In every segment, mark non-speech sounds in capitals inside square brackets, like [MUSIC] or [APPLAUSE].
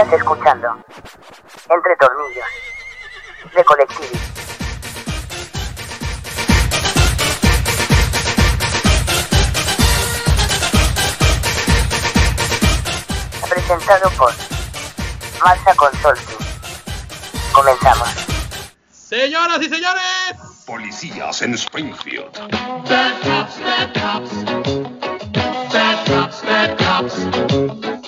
Estás escuchando Entre Tornillos de Colectivi. Presentado por Marza Consulting. Comenzamos. Señoras y señores, Policías en Springfield. Bad cops, bad cops. Bad cops, bad cops.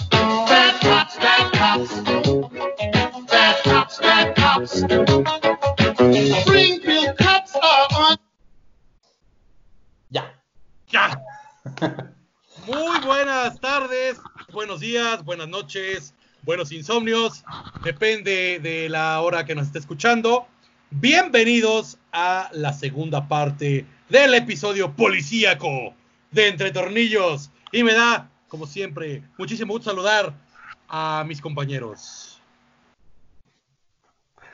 Bad cops, bad cops. Bad cops, bad cops. Springfield cops are on. Ya. ya. [LAUGHS] Muy buenas tardes, buenos días, buenas noches, buenos insomnios, depende de la hora que nos esté escuchando. Bienvenidos a la segunda parte del episodio policíaco de Entre Tornillos. Y me da, como siempre, muchísimo gusto saludar a mis compañeros.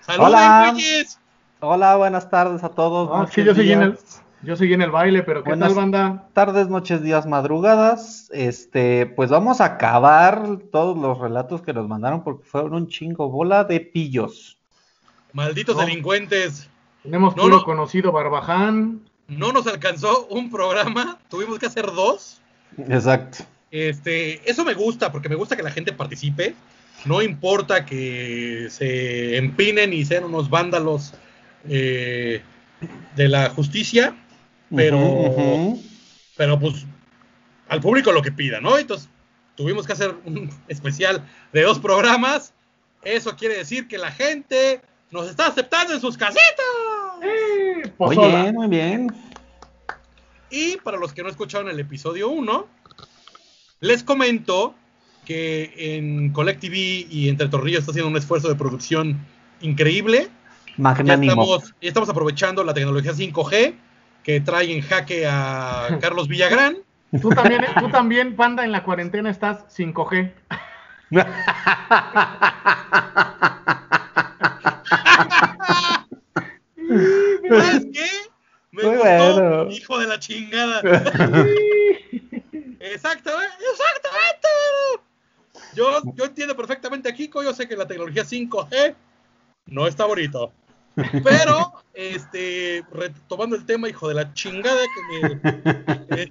¡Saluden, Hola. güeyes! Hola, buenas tardes a todos. Ah, sí, yo seguí en el, yo seguí en el baile, pero ¿qué Buenas- tal, banda? tardes, noches, días, madrugadas. Este, pues vamos a acabar todos los relatos que nos mandaron porque fueron un chingo bola de pillos. Malditos No. delincuentes. Tenemos No, puro no. conocido Barbaján. No nos alcanzó un programa, tuvimos que hacer dos. Exacto. Este, eso me gusta, porque me gusta que la gente participe. No importa que se empinen y sean unos vándalos eh, de la justicia, pero, pero pues al público lo que pida, ¿no? Entonces tuvimos que hacer un especial de dos programas. Eso quiere decir que la gente nos está aceptando en sus casitas. Muy bien, muy bien. Y para los que no escucharon el episodio 1, les comento que en Collective y Entre Tornillos está haciendo un esfuerzo de producción increíble. Ya Magnánimo. estamos, ya estamos aprovechando la tecnología 5G que trae en jaque a [LAUGHS] Carlos Villagrán. Tú también, tú también, panda, en la cuarentena estás 5G. [LAUGHS] ¿Sabes qué? Me Muy gustó, bueno. hijo de la chingada. [LAUGHS] Exactamente, exactamente. Yo, yo entiendo perfectamente a Kiko, yo sé que la tecnología 5G no está bonito. Pero, este, retomando el tema, hijo de la chingada que me... eh,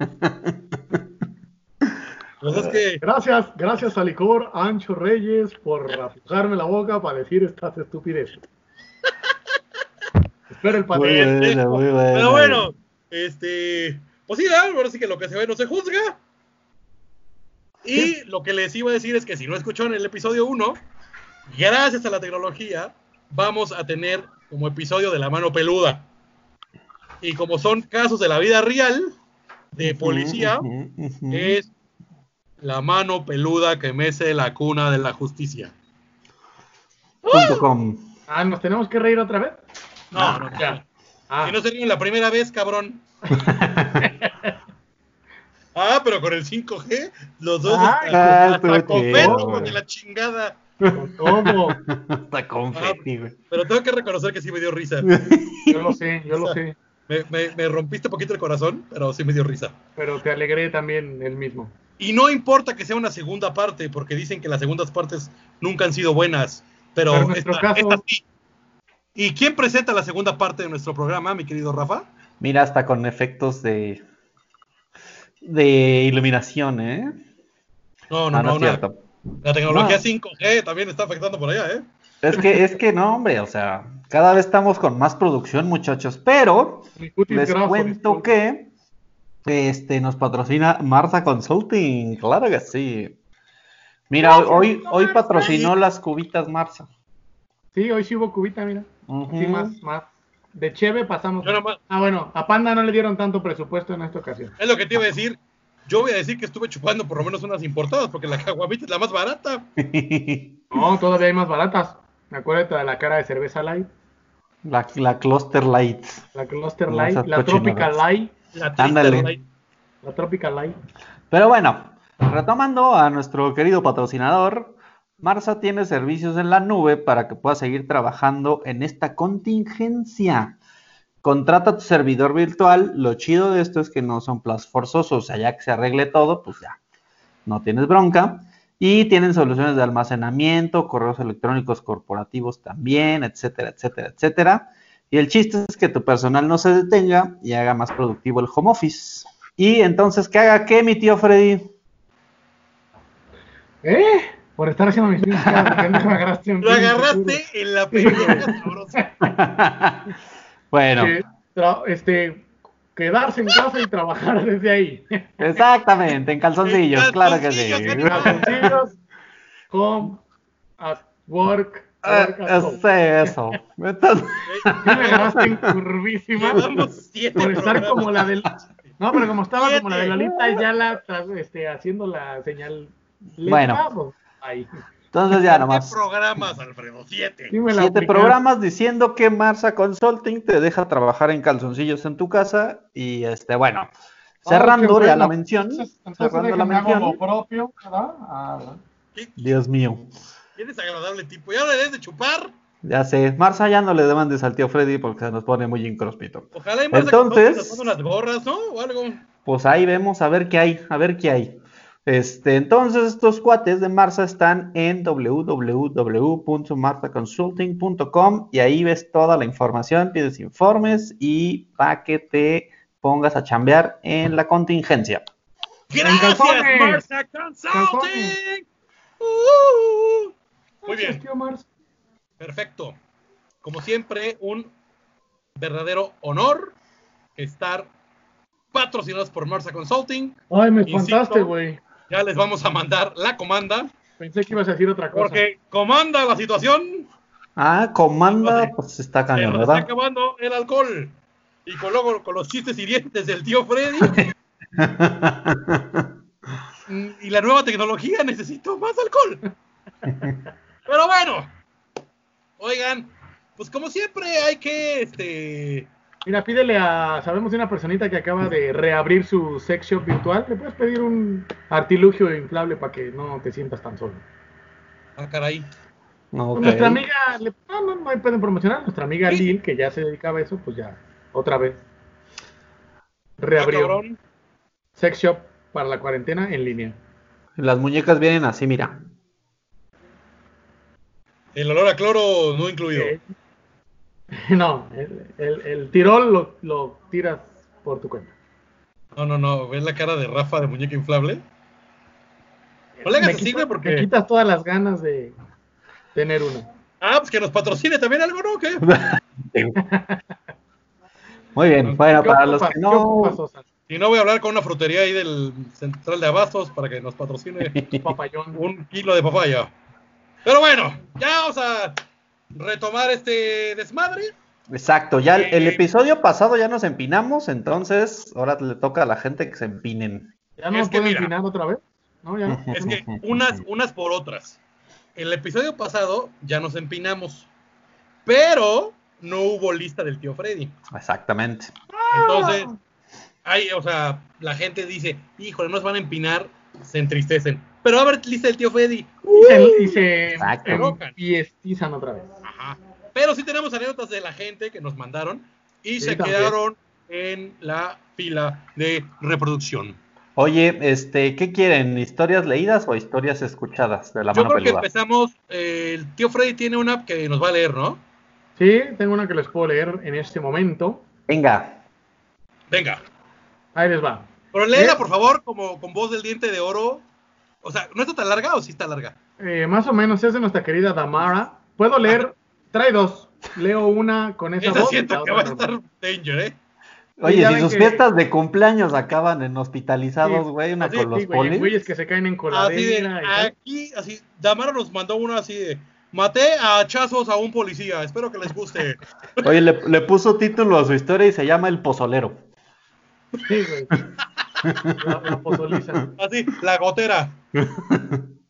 pues es que, Gracias, gracias a Licor Ancho Reyes por aflojarme la boca para decir estas estupideces. [LAUGHS] Espera el Muy padrino. bueno, muy bueno. pero bueno, este, pues sí, ¿verdad? ahora sí que lo que se ve no se juzga. Y lo que les iba a decir es que si no escucharon el episodio 1, gracias a la tecnología, vamos a tener como episodio de la mano peluda. Y como son casos de la vida real, de policía, Ujú, ujú. es la mano peluda que mece la cuna de la justicia. Punto com. Ah, ¿nos tenemos que reír otra vez? No, no, ya. Ah, Si no sería la primera vez, cabrón. [LAUGHS] ah, pero con el 5G, los dos Ah, hasta, ah, hasta chido, con güey. de la chingada. ¿cómo? Hasta confeti, güey. Pero tengo que reconocer que sí me dio risa. [LAUGHS] Yo lo sé, yo lo sé. Me, me- me rompiste poquito el corazón, pero sí me dio risa. Pero te alegré también el mismo. Y no importa que sea una segunda parte, porque dicen que las segundas partes nunca han sido buenas. Pero, Pero en nuestro esta- caso- esta sí. ¿Y quién presenta la segunda parte de nuestro programa, mi querido Rafa? Mira, hasta con efectos de de iluminación, ¿eh? No, no, Ah, no, cierto. La tecnología No. 5G también está afectando por allá, ¿eh? Es que, es que no, hombre, o sea, cada vez estamos con más producción, muchachos, pero les cuento disculpa. que este nos patrocina Marza Consulting, claro que sí. Mira, hoy, hoy patrocinó las cubitas Marza. Sí, hoy sí hubo cubita, mira. Sí, más, más. De Cheve pasamos. Yo nomás- Ah, bueno, a Panda no le dieron tanto presupuesto en esta ocasión. Es lo que te iba a decir. Yo voy a decir que estuve chupando por lo menos unas importadas, porque la caguamita es la más barata. [LAUGHS] No, todavía hay más baratas. Acuérdate de la cara de cerveza light, la, la Cluster Lights. la Cluster Light, esas la Tropical. Light, La Ándale. Light. la Tropical Light. Pero bueno, retomando a nuestro querido patrocinador, Marza tiene servicios en la nube para que puedas seguir trabajando en esta contingencia. Contrata tu servidor virtual. Lo chido de esto es que no son plazos forzosos, o sea, ya que se arregle todo, pues ya no tienes bronca. Y tienen soluciones de almacenamiento, correos electrónicos corporativos también, etcétera, etcétera, etcétera. Y el chiste es que tu personal no se detenga y haga más productivo el home office. Y entonces, ¿qué haga qué, mi tío Freddy? ¿Eh? Por estar haciendo mis pinches caras, porque no me agarraste un Lo agarraste en la pelea [LAUGHS] sabrosa. [LAUGHS] bueno, Que este, quedarse en casa y trabajar desde ahí. [LAUGHS] exactamente, en calzoncillos, En claro que sí. calzoncillos, en Calzoncillos, home, at work, Ah, work at home. sí, eso. Entonces, me agarraste en curvísima por estar como la del... No, pero como estaba como la de. Lolita y ya la este, haciendo la señal Bueno. Ahí. entonces ya Siete nomás. programas, Alfredo, siete. Sí Siete programas diciendo que Marsa Consulting te deja trabajar en calzoncillos en tu casa. Y este, bueno, Ah, cerrando ya la mención. Entonces, entonces Cerrando la déjenme hago lo mención. propio, ¿verdad? Ah. Dios mío. Qué desagradable tipo. ¿Ya le debes de chupar? Ya sé, Marsa ya no le demandes al tío Freddy porque se nos pone muy incróspito. Ojalá y más Entonces- unas gorras, ¿no? O algo. Pues ahí vemos a ver qué hay, a ver qué hay. Este, entonces estos cuates de Marsa están en www.marsaconsulting.com y ahí ves toda la información, pides informes y para que te pongas a chambear en la contingencia. Gracias. Marsa Consulting. Uh, muy bien, perfecto. Como siempre, un verdadero honor estar patrocinados por Marsa Consulting. Ay, me espantaste, güey. Ya les vamos a mandar la comanda, Pensé que ibas a decir otra cosa. porque comanda la situación. Ah, comanda, pues está Se cañón, nos está acabando el alcohol. Y con, luego, con los chistes hirientes del tío Freddy. [LAUGHS] Mm, y la nueva tecnología necesito más alcohol. Pero bueno, oigan, pues como siempre hay que, este, Mira, pídele a. Sabemos de una personita que acaba de reabrir su sex shop virtual. Le puedes pedir un artilugio inflable para que no te sientas tan solo. ah, caray, Ok. Nuestra amiga. le- No, no, no pueden promocionar. Nuestra amiga Sí. Lynn, que ya se dedicaba a eso, pues ya, otra vez. ah, Reabrió cabrón. sex shop para la cuarentena en línea. Las muñecas vienen así, mira. el olor a cloro no incluido. Eh, [LAUGHS] No, el, el- el tirol lo, lo tiras por tu cuenta. No, no, no, ¿ves la cara de Rafa de muñeca inflable? No le hagas güey, Me porque... quitas todas las ganas de tener uno. Ah, pues que nos patrocine también algo, ¿no? ¿Qué? [LAUGHS] Muy bien, bueno, ¿Qué para los que ¿Qué ocupas, no... Si no, voy a hablar con una frutería ahí del central de abastos para que nos patrocine [LAUGHS] un kilo de papaya. Pero bueno, ya vamos a retomar este desmadre. Exacto, ya el, el Eh. episodio pasado ya nos empinamos, entonces ahora le toca a la gente que se empinen. ¿Ya no Es que mira. empinar otra vez? No, ya. [LAUGHS] Es que unas, unas por otras. El episodio pasado ya nos empinamos, pero no hubo lista del tío Freddy. Exactamente. Entonces, hay, o sea, la gente dice, híjole, no se van a empinar, se entristecen. Pero va a haber lista del tío Freddy. Y se, y se Exacto. enfiestizan otra vez. Ajá. Pero sí tenemos anécdotas de la gente que nos mandaron y Sí, se también. quedaron en la fila de reproducción. Oye, este, ¿qué quieren? ¿Historias leídas o historias escuchadas de la Yo mano creo que empezamos, eh, el tío Freddy tiene una que nos va a leer, ¿no? Sí, tengo una que les puedo leer en este momento. Venga, Venga. Ahí les va. Pero léela, ¿Eh? por favor, como con voz del diente de oro. O sea, ¿no está tan larga o sí está larga? Eh, más o menos es de nuestra querida Damara. Puedo leer, trae dos. Leo una con esa Esa voz. siento que va a estar danger, ¿eh? oye, si sus que- fiestas de cumpleaños acaban en hospitalizados, Sí, güey, una Ah, Sí, con los sí, polis. güeyes que se caen en Así de, coladera. y tal. aquí, así, Damara nos mandó uno así de, maté a hachazos a un policía, espero que les guste. Oye, le, le puso título a su historia y se llama El Pozolero. Sí, güey. La, la. Así, [LAUGHS] la gotera.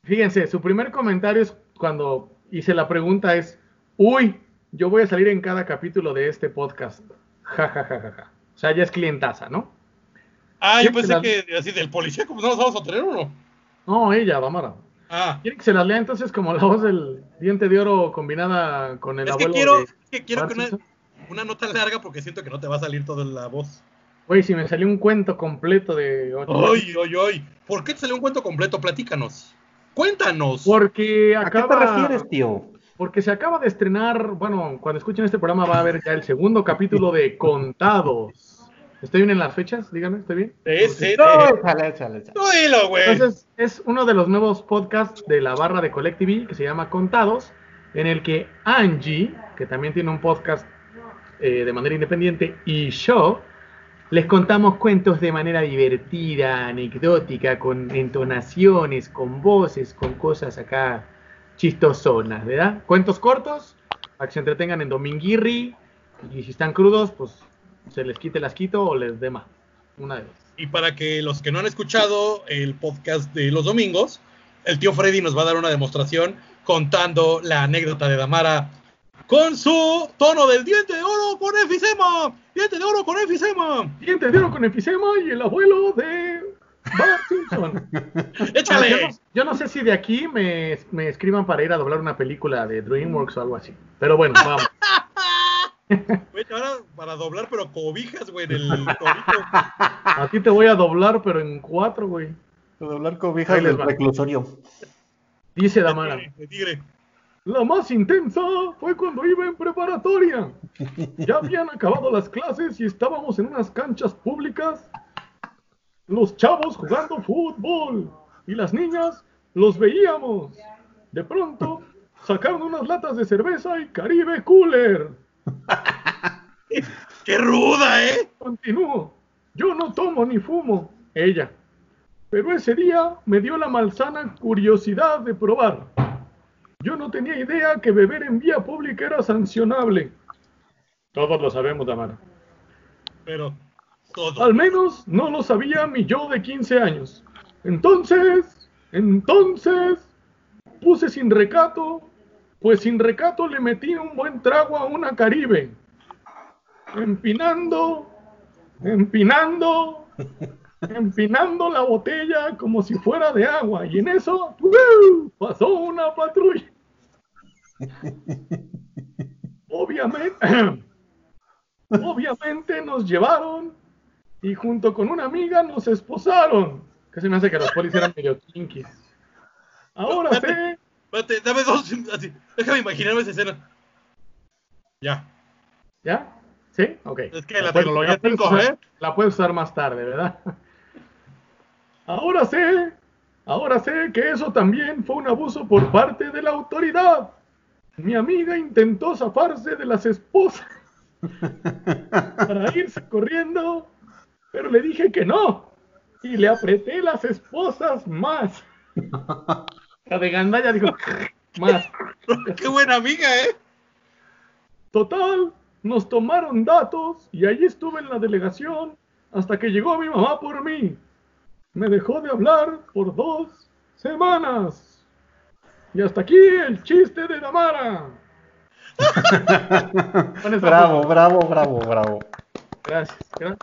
Fíjense, su primer comentario es cuando hice la pregunta es, uy, yo voy a salir en cada capítulo de este podcast. Ja, ja, ja, ja, ja. O sea, ya es clientaza, ¿no? Ah, yo pensé la- que así del policía, como no nos vamos a tener uno. No, ella, Damara. Ah, ¿Quiere que se las lea entonces como la voz del diente de oro combinada con el es que abuelo quiero, de... es que quiero que una, una nota larga porque siento que no te va a salir toda la voz. Güey, si me salió un cuento completo de Ay, ay, ay. ¿Por qué te salió un cuento completo? Platícanos. Cuéntanos. Porque ¿A qué te refieres, tío? porque se acaba de estrenar, bueno, cuando escuchen este programa va a haber ya el segundo capítulo de Contados. ¿Estoy bien en las fechas? Díganme, ¿estoy bien? Sí, sí, No, sí. échale, échale, échale. Tú dilo, güey. Entonces, es uno de los nuevos podcasts de la barra de Collective que se llama Contados, en el que Angie, que también tiene un podcast eh, de manera independiente, y yo les contamos cuentos de manera divertida, anecdótica, con entonaciones, con voces, con cosas acá chistosonas, ¿verdad? Cuentos cortos, para que se entretengan en Dominguirri, y si están crudos, pues se les quite el asquito o les dé más. Una de dos. Y para que los que no han escuchado el podcast de los domingos, el tío Freddy nos va a dar una demostración contando la anécdota de Damara con su tono del diente de oro con efisema. Diente de oro con efisema. Dientes de oro con enfisema y el abuelo de Bart Simpson. [LAUGHS] Yo Échale. no, yo no sé si de aquí me, me escriban para ir a doblar una película de DreamWorks o algo así. Pero bueno, [LAUGHS] vamos. Güey, ahora para doblar, pero cobijas, güey, en el torito. A ti te voy a doblar, pero en cuatro, güey. Doblar cobijas del va. reclusorio. Dice Damara. De tigre. La más intensa fue cuando iba en preparatoria. Ya habían acabado las clases y estábamos en unas canchas públicas. Los chavos jugando fútbol y las niñas los veíamos. De pronto sacaron unas latas de cerveza y Caribe Cooler. [LAUGHS] ¡Qué ruda, eh! Continúo. Yo no tomo ni fumo. Ella. Pero ese día me dio la malsana curiosidad de probar. Yo no tenía idea que beber en vía pública era sancionable. Todos lo sabemos, Damara. Pero todo. Al menos no lo sabía mi yo de 15 años. Entonces, entonces, puse sin recato, pues sin recato le metí un buen trago a una Caribe. Empinando, empinando, [LAUGHS] empinando la botella como si fuera de agua. Y en eso, ¡uh! pasó una patrulla. Obviamente, [CLEARS THROAT] obviamente nos llevaron y junto con una amiga nos esposaron. Que se me hace que los polis eran medio kinkies. Ahora sé, Espérate, dame dos. Así, déjame imaginarme esa escena. Ya. ¿ya? ¿Sí? Ok. Es que la puedes- tecnología puedes tengo, usar- ¿eh? La puedes usar más tarde, ¿verdad? Ahora sé, ahora sé que eso también fue un abuso por parte de la autoridad. Mi amiga intentó zafarse de las esposas para [LAUGHS] irse corriendo, pero le dije que no. Y le apreté las esposas más. La de Gandaya dijo, más. [LAUGHS] ¡Qué buena amiga, eh! Total, nos tomaron datos y allí estuve en la delegación hasta que llegó mi mamá por mí. Me dejó de hablar por dos semanas. Y hasta aquí el chiste de Damara. [LAUGHS] Bravo, bravo, bravo, bravo. Gracias. gra-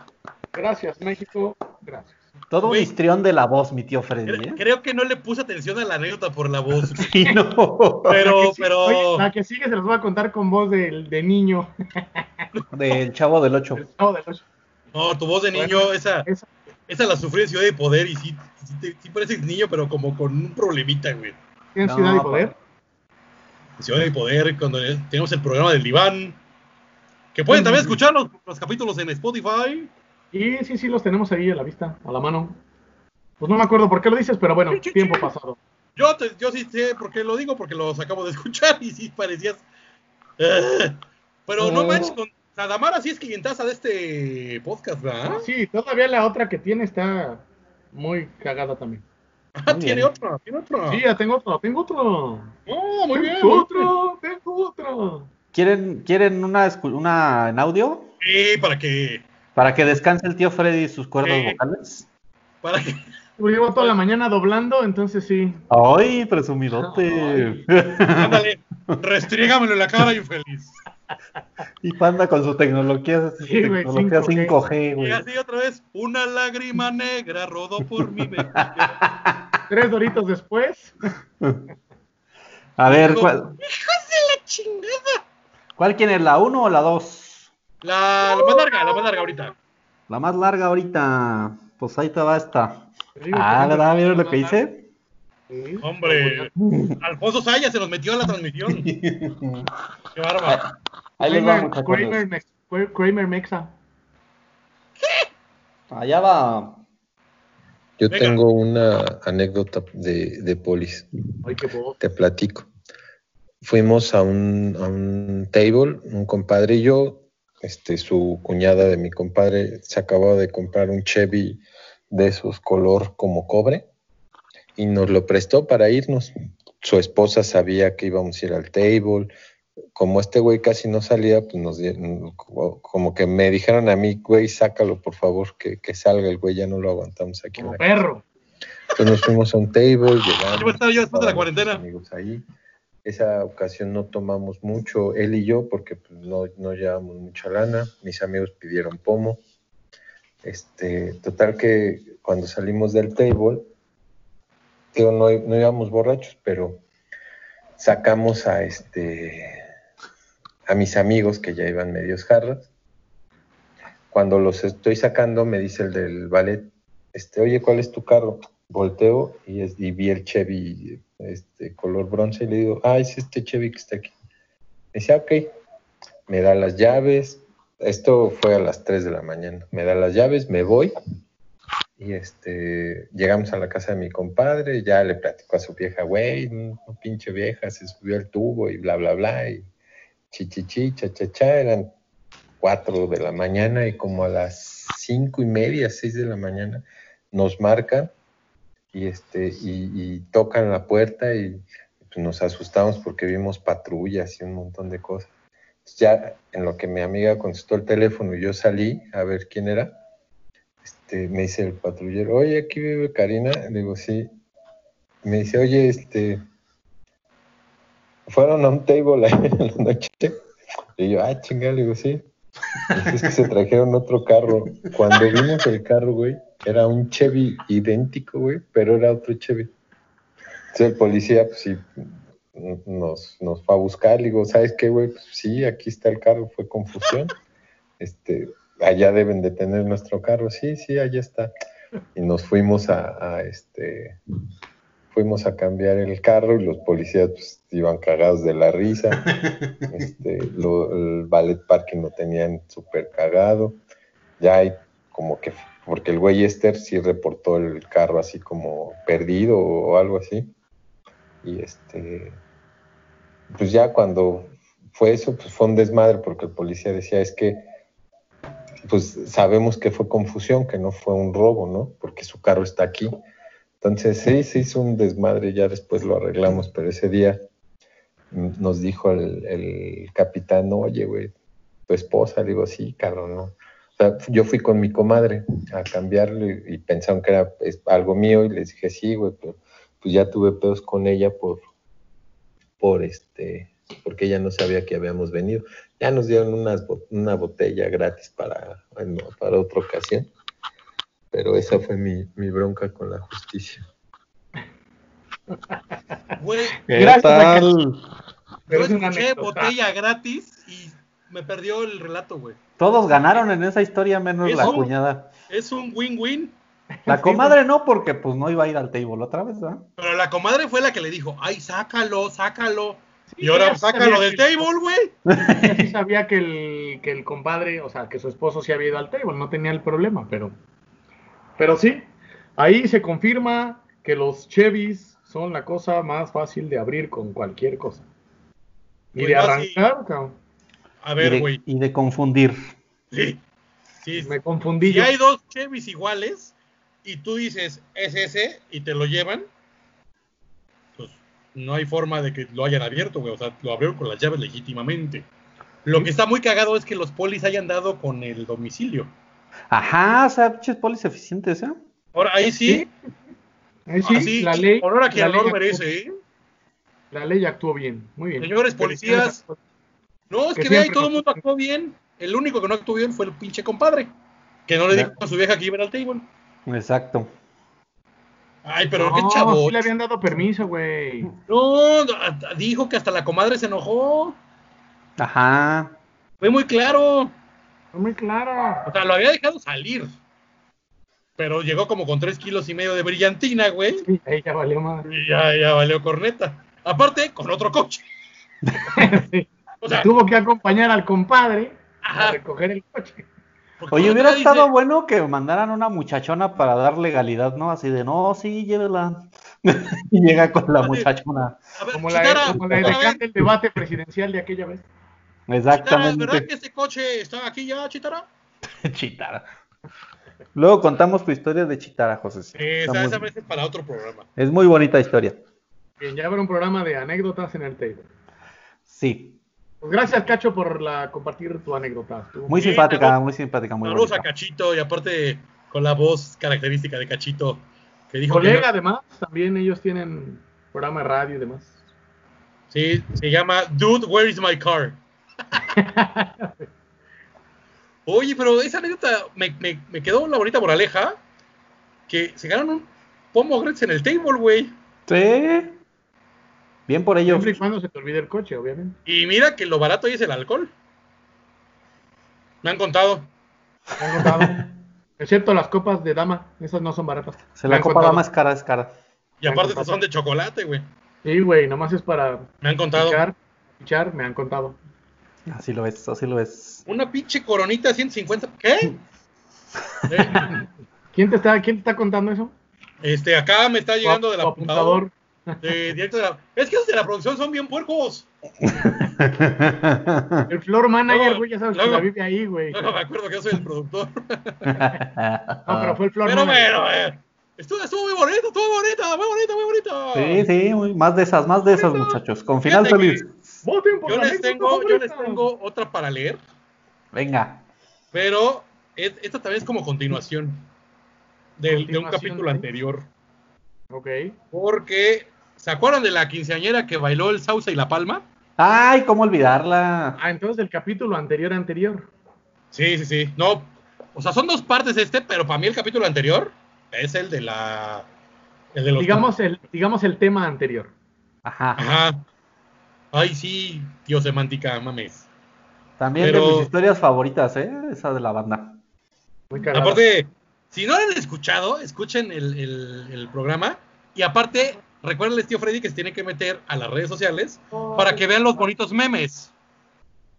Gracias, México. Gracias. Todo un histrión de la voz, mi tío Freddy, ¿eh? Creo que no le puse atención a la anécdota por la voz. [LAUGHS] Sí, no. Pero, La que sí- pero. oye, la que sigue se los voy a contar con voz del de niño. [LAUGHS] Del chavo del 8. El chavo del ocho. No, tu voz de niño, Bueno, esa, esa- esa la sufrí en Ciudad de Poder y sí, sí, sí pareces niño, pero como con un problemita, güey. ¿En No, Ciudad pa- Poder? En Ciudad de Poder, cuando tenemos el programa del diván. Que pueden también escuchar los, los capítulos en Spotify. Y sí, sí, los tenemos ahí a la vista, a la mano. Pues no me acuerdo por qué lo dices, pero bueno, tiempo pasado. Yo, te- yo sí sé por qué lo digo, porque los acabo de [LAUGHS] escuchar y sí parecías. [LAUGHS] Pero no Oh. manches, con Sadamara sí es clientaza de este podcast, ¿verdad? Sí, todavía la otra que tiene está muy cagada también. Ah, tiene otra, tiene otra. Sí, ya tengo otro, tengo otro. Oh, muy bien. Tengo bien. otro, tengo otro. ¿Quieren, ¿Quieren una, una en audio? Sí, para que. Para que descanse el tío Freddy y sus cuerdas vocales. Para que. Llevo toda la mañana doblando, entonces sí. ¡Ay, presumidote! Ándale, [LAUGHS] restrígamelo en la cara, infeliz. y Panda con su tecnología, su Sí, tecnología 5G. 5G, Y güey. así otra vez, una lágrima negra rodó por mi mejilla. [LAUGHS] Tres doritos después. A ver, Digo, ¿cuál, ¡Hijos de la chingada! ¿cuál quién es? ¿La 1 o la 2? La, la más larga, la más larga ahorita. La más larga ahorita. Pues ahí te va esta. Ah, ¿verdad? ¿Vieron lo que hice? Sí. Hombre, [LAUGHS] Alfonso Saya se nos metió a la transmisión. Qué bárbaro. Ahí les va, Kramer. Kramer, Mex- Kramer Mexa. [LAUGHS] Allá va. Yo Venga. tengo una anécdota de, de polis, Ay, qué te platico. Fuimos a un, a un table, un compadre y yo, este, su cuñada de mi compadre se acababa de comprar un Chevy de esos color como cobre y nos lo prestó para irnos. Su esposa sabía que íbamos a ir al table. Como este güey casi no salía, pues nos como que me dijeron a mí, güey, sácalo por favor, que, que salga el güey, ya no lo aguantamos aquí en Como la casa". perro. Entonces nos fuimos a un table, [LAUGHS] llegamos. Yo estaba yo después de la cuarentena. Amigos ahí. Esa ocasión no tomamos mucho, él y yo, porque pues, no, no llevábamos mucha lana. Mis amigos pidieron pomo. Este, total que cuando salimos del table, no íbamos borrachos, pero sacamos a este a mis amigos que ya iban medios jarras. Cuando los estoy sacando, me dice el del ballet, este, oye, ¿cuál es tu carro? Volteo y, es, y vi el Chevy este, color bronce y le digo, ah, es este Chevy que está aquí. Me dice, "Ah, ok, me da las llaves. Esto fue a las 3 de la mañana. Me da las llaves, me voy. Y este, llegamos a la casa de mi compadre, ya le platico a su vieja, güey, no, pinche vieja, se subió al tubo y bla, bla, bla, y chichichi, cha, cha, cha, eran 4 de la mañana y como a las cinco y media, 6 de la mañana, nos marcan y, este, y, y tocan la puerta y pues, nos asustamos porque vimos patrullas y un montón de cosas. Ya en lo que mi amiga contestó el teléfono y yo salí a ver quién era, este, me dice el patrullero, oye, aquí vive Karina. Le digo, sí. Me dice, oye, este, fueron a un table ahí [LAUGHS] en la noche. Y yo, ah, chingada, le digo, sí. Dice, es que se trajeron otro carro. Cuando vimos el carro, güey, era un Chevy idéntico, güey, pero era otro Chevy. Entonces el policía, pues sí, nos, nos fue a buscar. Le digo, ¿sabes qué, güey? Pues sí, aquí está el carro, fue confusión. [LAUGHS] Este, allá deben de tener nuestro carro. Sí, sí, allá está. Y nos fuimos a, a, este, fuimos a cambiar el carro y los policías pues, iban cagados de la risa. [LAUGHS] Este, lo- el ballet parking lo tenían súper cagado. Ya hay como que, porque el güey Esther sí reportó el carro así como perdido o algo así. Y este, pues ya cuando fue eso, pues fue un desmadre porque el policía decía, es que, pues sabemos que fue confusión, que no fue un robo, ¿no? Porque su carro está aquí. Entonces sí, se hizo un desmadre, ya después lo arreglamos, pero ese día nos dijo el, el capitán, oye, güey, tu esposa, le digo, sí, cabrón, no. O sea, yo fui con mi comadre a cambiarle y pensaron que era algo mío y les dije, sí, güey, pero pues ya tuve pedos con ella por, por este, porque ella no sabía que habíamos venido. Ya nos dieron unas, una botella gratis para, bueno, para otra ocasión, pero esa fue mi, mi bronca con la justicia. Güey, ¿Qué Gracias a tal? Pero yo es una escuché anécdota. botella gratis y me perdió el relato, güey. Todos ganaron en esa historia menos la cuñada. Es un win-win. La comadre no, porque pues no iba a ir al table otra vez, ¿verdad? Pero la comadre fue la que le dijo, ay, sácalo, sácalo. Sí, y ahora sácalo del que- table, güey. Ella sí [LAUGHS] sabía que el, que el compadre, o sea, que su esposo sí había ido al table, no tenía el problema, pero, pero sí, ahí se confirma que los Chevys son la cosa más fácil de abrir con cualquier cosa. Y Pues de arrancar, cabrón. A Y ver, de, güey. y de confundir. Sí. Sí. Me confundí Si yo. hay dos Chevys iguales y tú dices es ese y te lo llevan, pues no hay forma de que lo hayan abierto, güey. O sea, lo abrieron con las llaves legítimamente. Lo que está muy cagado es que los polis hayan dado con el domicilio. Ajá, o sea, pinches polis eficientes, ¿eh? Ahora, ahí sí, Ahí sí, así, la ley, honor a quien honor merece, ¿eh? la ley actuó bien, muy bien. Señores policías, No, es Que que vea, y todo el mundo actuó bien. El único que no actuó bien fue el pinche compadre. Que no le dijo a su vieja que iba al table. Exacto. Ay, pero no, qué chavo. sí le habían dado permiso, güey. No, dijo que hasta la comadre se enojó. pero llegó como con 3 kilos y medio de brillantina, güey. Sí, ahí ya valió más. Y ya, ya valió corneta. Aparte, con otro coche. [LAUGHS] Sí. O sea, Tuvo que acompañar al compadre Ajá. a recoger el coche. Porque Oye, hubiera dice, estado bueno que mandaran una muchachona para dar legalidad, ¿no? Así de, no, sí, llévela. [LAUGHS] y llega con la muchachona. A ver, Como la, Chitara, como la edecán del debate presidencial de aquella vez. Chitara, ¿verdad Exactamente. que este coche está aquí ya, Chitara? [LAUGHS] Chitara. Luego contamos tu historia de Chitara, José. Sí, esa, muy- esa vez es para otro programa. Es muy bonita historia. Bien, ya habrá un programa de anécdotas en el table. Sí. Pues gracias, Cacho, por la, compartir tu anécdota. Estuvo Muy Bien, simpática, muy simpática, muy Saludos a. Cachito y aparte con la voz característica de Cachito que dijo Colega, que además, también ellos tienen programa de radio y demás. sí, se llama Dude, Where is my car? [LAUGHS] Oye, pero esa anécdota me, me, me quedó la bonita moraleja que se ganaron un pomo gratis en el table, güey. Sí. Bien por ello. Siempre y cuando se te olvide el coche, obviamente. Y mira que lo barato ahí es el alcohol. Me han contado. Me han contado. [LAUGHS] Excepto las copas de dama, esas no son baratas. Se la copa contado. dama es cara, es cara. Y aparte son de chocolate, güey. Sí, güey, nomás es para Me han contado. pichar, pichar, me han contado. Así lo es, así lo es. Una pinche coronita 150. ¿Qué? Eh, [LAUGHS] ¿Quién te está, quién te está contando eso? Este, acá me está llegando del apuntador. De, directo de la- Es que los de la producción son bien puercos. [LAUGHS] El floor manager, güey, ya sabes que la vive ahí, güey. No, me acuerdo que yo soy el productor. [LAUGHS] No, pero fue el floor Pero manager. bueno, eh, estuvo, estuvo muy bonito, estuvo muy bonita, muy bonita, muy bonita. Sí, sí, muy- más de esas, más de esas, muchachos. Con final Fíjate feliz. Voten por Yo la les tengo, yo les tengo otra para leer, Venga. pero es- esta también es como continuación del- de un capítulo ¿sí? anterior. Ok. Porque, ¿se acuerdan de la quinceañera que bailó el Sauce y la Palma? Ay, cómo olvidarla. Ah, entonces del capítulo anterior anterior. Sí, sí, sí. No, o sea, son dos partes este, pero para mí el capítulo anterior es el de la. El de los. Digamos el, digamos el tema anterior. Ajá. Ajá. Ay, sí, tío semántica, mames. También Pero- de mis historias favoritas, ¿eh? Esa de la banda. Muy cagado. Aparte, si no lo han escuchado, escuchen el, el- el programa. Y aparte, recuerden, tío Freddy, que se tiene que meter a las redes sociales para que vean los bonitos memes.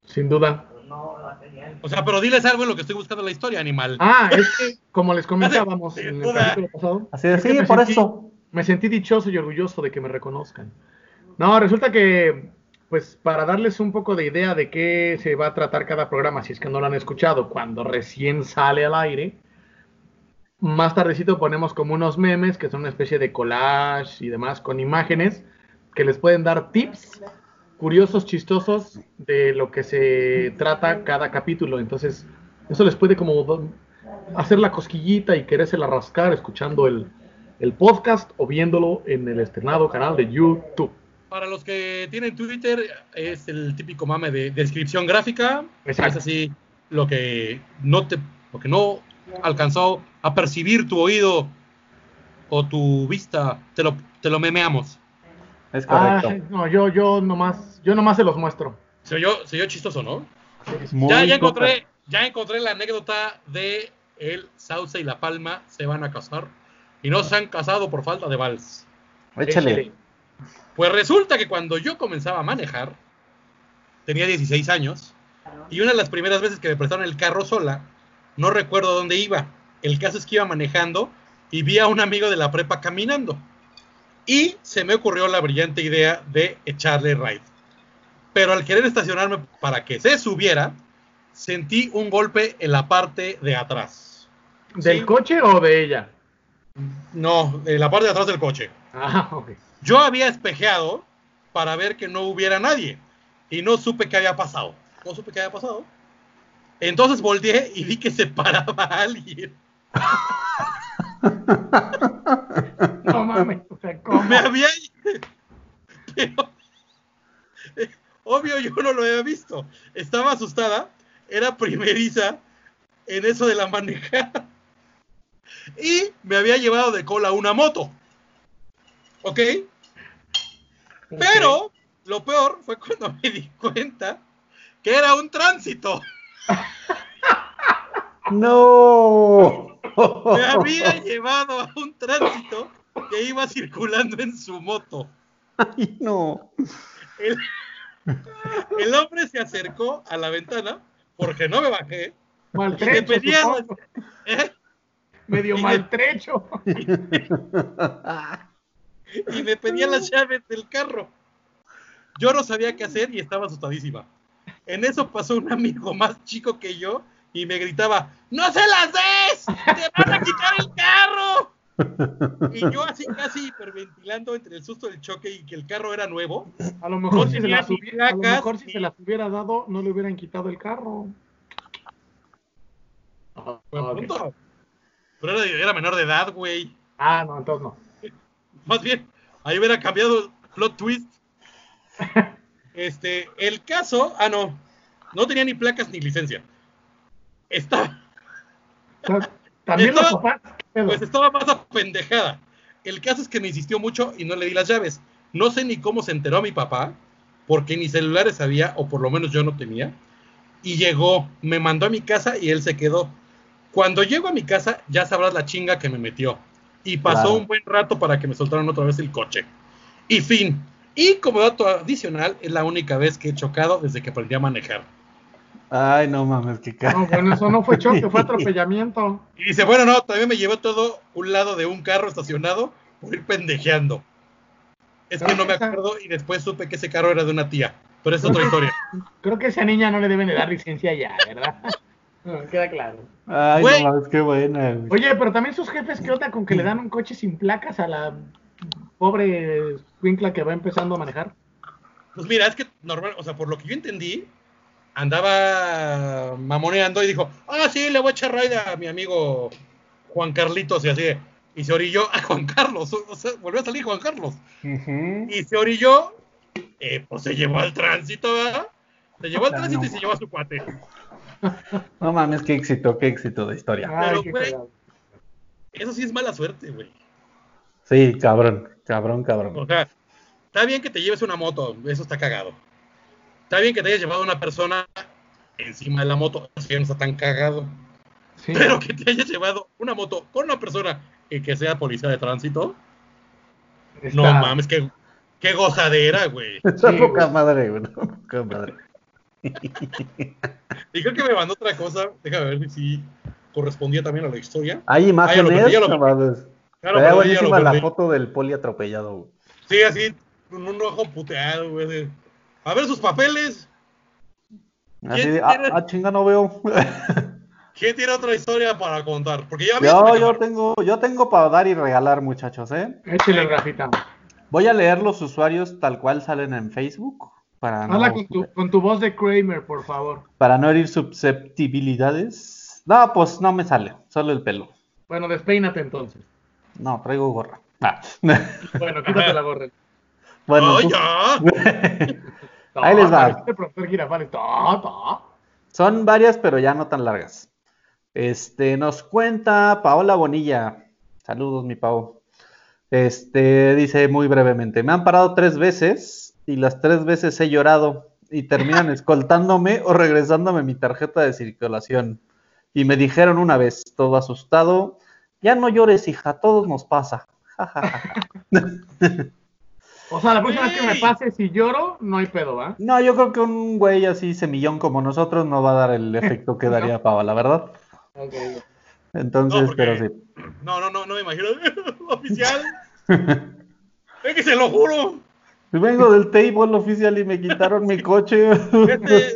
Sin duda. O sea, pero diles algo en lo que estoy buscando la historia, animal. Ah, es que, como les comentábamos [LAUGHS] en el duda. capítulo pasado. Así de, es que sí, me por sentí- eso. Me sentí dichoso y orgulloso de que me reconozcan. No, resulta que, pues, para darles un poco de idea de qué se va a tratar cada programa, si es que no lo han escuchado, cuando recién sale al aire, más tardecito ponemos como unos memes que son una especie de collage y demás con imágenes que les pueden dar tips curiosos, chistosos de lo que se trata cada capítulo. Entonces, eso les puede como hacer la cosquillita y querérsela rascar escuchando el, el podcast o viéndolo en el estrenado canal de YouTube. Para los que tienen Twitter, es el típico mame de descripción gráfica. Exacto. Es así lo que no te, lo que no alcanzó a percibir tu oído o tu vista, te lo, te lo memeamos. Es correcto. Ay, no, yo, yo nomás, yo nomás se los muestro. Se oyó, se oyó chistoso, ¿no? Muy ya, encontré, ya encontré la anécdota de el Sauce y la Palma se van a casar y no se han casado por falta de vals. Échale. Pues resulta que cuando yo comenzaba a manejar, tenía 16 años, y una de las primeras veces que me prestaron el carro sola, no recuerdo dónde iba. El caso es que iba manejando y vi a un amigo de la prepa caminando. Y se me ocurrió la brillante idea de echarle ride. Pero al querer estacionarme para que se subiera, sentí un golpe en la parte de atrás. ¿Del Sí. coche o de ella? No, en la parte de atrás del coche. Ah. Yo había espejeado para ver que no hubiera nadie y no supe qué había pasado. No supe qué había pasado. Entonces volteé y vi que se paraba alguien. [LAUGHS] No mames, o sea, ¿cómo? Me había. Pero. eh, Obvio, yo no lo había visto. Estaba asustada. Era primeriza en eso de la manejada. Y me había llevado de cola una moto. ¿Ok? Pero lo peor fue cuando me di cuenta que era un tránsito. No. me había llevado a un tránsito que iba circulando en su moto. Ay, no. El, el hombre se acercó a la ventana porque no me bajé. Y me Maltrecho, pedía. ¿eh? medio y- maltrecho. [LAUGHS] y me pedía las llaves del carro. Yo no sabía qué hacer y estaba asustadísima. En eso pasó un amigo más chico que yo y me gritaba, ¡No se las des! ¡Te van a quitar el carro! Y yo así casi hiperventilando entre el susto del choque y que el carro era nuevo. A lo mejor, No si, se las hubiera, a lo mejor si se las hubiera dado, no le hubieran quitado el carro. Ah, Buen ok. punto. Pero era, era menor de edad, güey. Ah, no, entonces no. Más bien, ahí hubiera cambiado el plot twist. [LAUGHS] Este, el caso, ah, no, no tenía ni placas ni licencia. Sea, También los papás. pues estaba más apendejada. El caso es que me insistió mucho y no le di las llaves. No sé ni cómo se enteró mi papá, porque ni celulares había, o por lo menos yo no tenía. Y llegó, me mandó a mi casa y él se quedó. Cuando llego a mi casa, ya sabrás la chinga que me metió. Y pasó Claro. un buen rato para que me soltaran otra vez el coche. Y fin. Y como dato adicional, es la única vez que he chocado desde que aprendí a manejar. Ay, no mames, qué cara. No, bueno, eso no fue [LAUGHS] choque, fue atropellamiento. Y dice, bueno, no, también me llevó todo un lado de un carro estacionado por ir pendejeando. Es que no me acuerdo y después supe que ese carro era de una tía. Pero es otra historia. Creo que a esa niña no le deben de dar licencia ya, ¿verdad? [LAUGHS] No, queda claro. Ay, no mames, qué buena. Oye, pero también sus jefes, ¿qué onda con que le dan un coche sin placas a la pobre Winkla que va empezando a manejar? Pues mira, es que normal, o sea, por lo que yo entendí, andaba mamoneando y dijo, ah, sí, le voy a echar raid a mi amigo Juan Carlitos y así. Y se orilló a Juan Carlos, o sea, volvió a salir Juan Carlos. Y se orilló, eh, pues se llevó al tránsito, ¿verdad? Se llevó al tránsito y se llevó a su cuate. No mames, qué éxito, qué éxito de historia. Ay, Pero, qué güey. cagado. Eso sí es mala suerte, güey. Sí, cabrón, cabrón, O cabrón. sea, está bien que te lleves una moto, eso está cagado. Está bien que te hayas llevado una persona encima de la moto, eso ya no está tan cagado. Sí. Pero que te hayas llevado una moto con una persona y que sea policía de tránsito, Está- no mames, qué, qué gozadera, güey. [LAUGHS] Está Sí, poca güey. madre, güey. Poca madre. [LAUGHS] Y creo que me mandó otra cosa, déjame ver si correspondía también a la historia. Hay Ah, imágenes, ya Claro, pero buenísima la foto del poli atropellado, güey. Sí, así, con un ojo puteado, güey. A ver sus papeles. Así ¿Quién de, ah, tiene- ah, chinga, no veo. [LAUGHS] ¿Quién tiene otra historia para contar? Porque ya Yo, yo tengo, yo tengo para dar y regalar, muchachos, ¿eh? Échale, Rafita. Voy a leer los usuarios tal cual salen en Facebook para no, Habla con tu, con tu voz de Kramer, por favor. para no herir susceptibilidades. No, pues no me sale, solo el pelo. Bueno, despeínate entonces. No, traigo gorra. Ah. Bueno, quítate la gorra. [LAUGHS] bueno, ¡Ay, tú- ya! [LAUGHS] Ahí les va. Ta. son varias, pero ya no tan largas. Este, nos cuenta Paola Bonilla. Saludos, mi Pao. Este, dice muy brevemente, me han parado tres veces y las tres veces he llorado y terminan [LAUGHS] escoltándome o regresándome mi tarjeta de circulación. Y me dijeron una vez, todo asustado, ya no llores, hija, a todos nos pasa. [LAUGHS] O sea, la próxima vez que me pase, si lloro, no hay pedo, ¿va? No, yo creo que un güey así semillón como nosotros no va a dar el efecto que [LAUGHS] daría Paola, ¿verdad? Ok. Entonces, No, porque- pero sí. No, no, no, no me imagino. [LAUGHS] Oficial. Es que se lo juro. Vengo del table oficial y me quitaron mi coche. Este,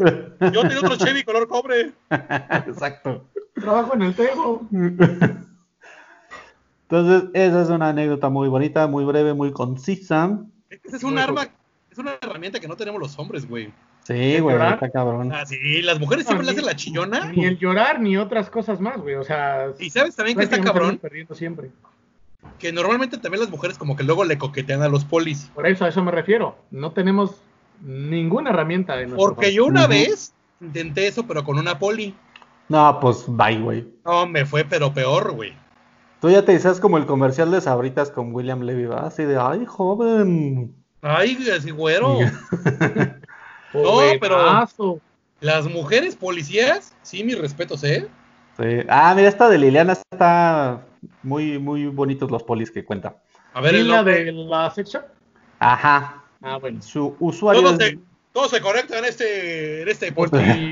yo tenía otro Chevy color cobre. Exacto. Trabajo en el tego. Entonces, esa es una anécdota muy bonita, muy breve, muy concisa. Ese es un Muy arma, es una herramienta que no tenemos los hombres, güey. Sí, güey, está cabrón. Ah, sí, las mujeres siempre le hacen la chillona. Ni el llorar, ni otras cosas más, güey. O sea, Y sabes también que está cabrón, perdiendo siempre. que normalmente también las mujeres como que luego le coquetean a los polis. Por eso, a eso me refiero. No tenemos ninguna herramienta de nuestro Porque yo una vez intenté eso, pero con una poli. No, pues bye, güey. No, me fue pero peor, güey. Tú ya te dices como el comercial de Sabritas con William Levy, ¿va? Así de, ay, joven. Ay, así güero. [LAUGHS] No, pero-. Las mujeres policías, sí, mis respetos, ¿eh? Sí. Ah, mira, esta de Liliana está muy, muy bonitos los polis que cuenta. A ver, el ¿Lila nombre. de la shop? Ajá. Ah, bueno. Su usuario Todo es se, todo se conecta en este, en este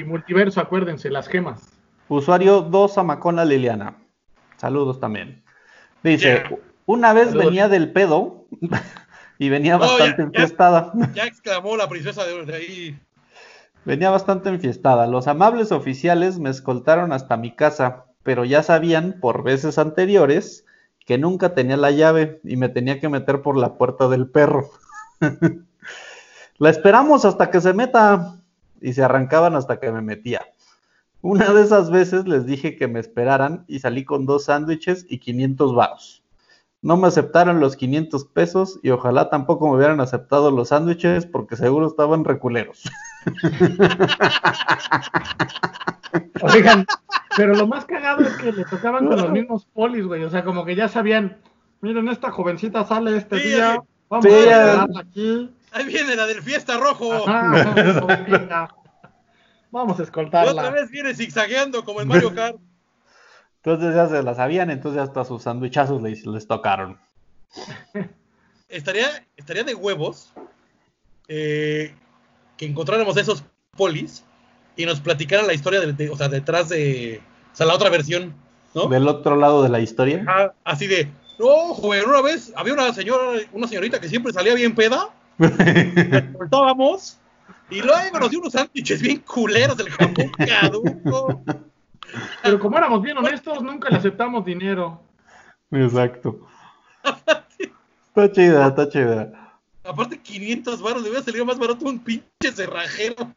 multiverso, acuérdense, las gemas. usuario 2 Amacona Liliana. Saludos también. Dice, Yeah. una vez Saludos. venía del pedo [LAUGHS] y venía No, bastante ya- ya. enfiestada. [LAUGHS] Ya exclamó la princesa de, de ahí. Venía bastante enfiestada. Los amables oficiales me escoltaron hasta mi casa, pero ya sabían por veces anteriores que nunca tenía la llave y me tenía que meter por la puerta del perro. [LAUGHS] la esperamos hasta que se meta y se arrancaban hasta que me metía. Una de esas veces les dije que me esperaran y salí con dos sándwiches y 500 varos. No me aceptaron los 500 pesos y ojalá tampoco me hubieran aceptado los sándwiches porque seguro estaban reculeros. [LAUGHS] Oigan, pero lo más cagado es que le tocaban con los mismos polis, güey. O sea, como que ya sabían, miren, esta jovencita sale este Sí, día, vamos Sí, a aquí. Ahí viene la del fiesta rojo. Ajá, jovencita. [LAUGHS] Vamos a Y otra escoltarla. vez viene zigzagueando como en [LAUGHS] Mario Kart. Entonces ya se la sabían, entonces hasta sus sandwichazos les, les tocaron. [LAUGHS] Estaría, estaría de huevos eh, que encontráramos esos polis y nos platicaran la historia de, de- o sea, detrás de, o sea, la otra versión, ¿no? Del otro lado de la historia. Así de, no, joven, una vez había una señora, una señorita que siempre salía bien peda, [LAUGHS] la soltábamos y luego nos dio unos sándwiches bien culeros del jamón caduco. Pero como éramos bien honestos, nunca le aceptamos dinero. Exacto. Está chida, está chida. Aparte 500 baros, le hubiera salido más barato un pinche cerrajero.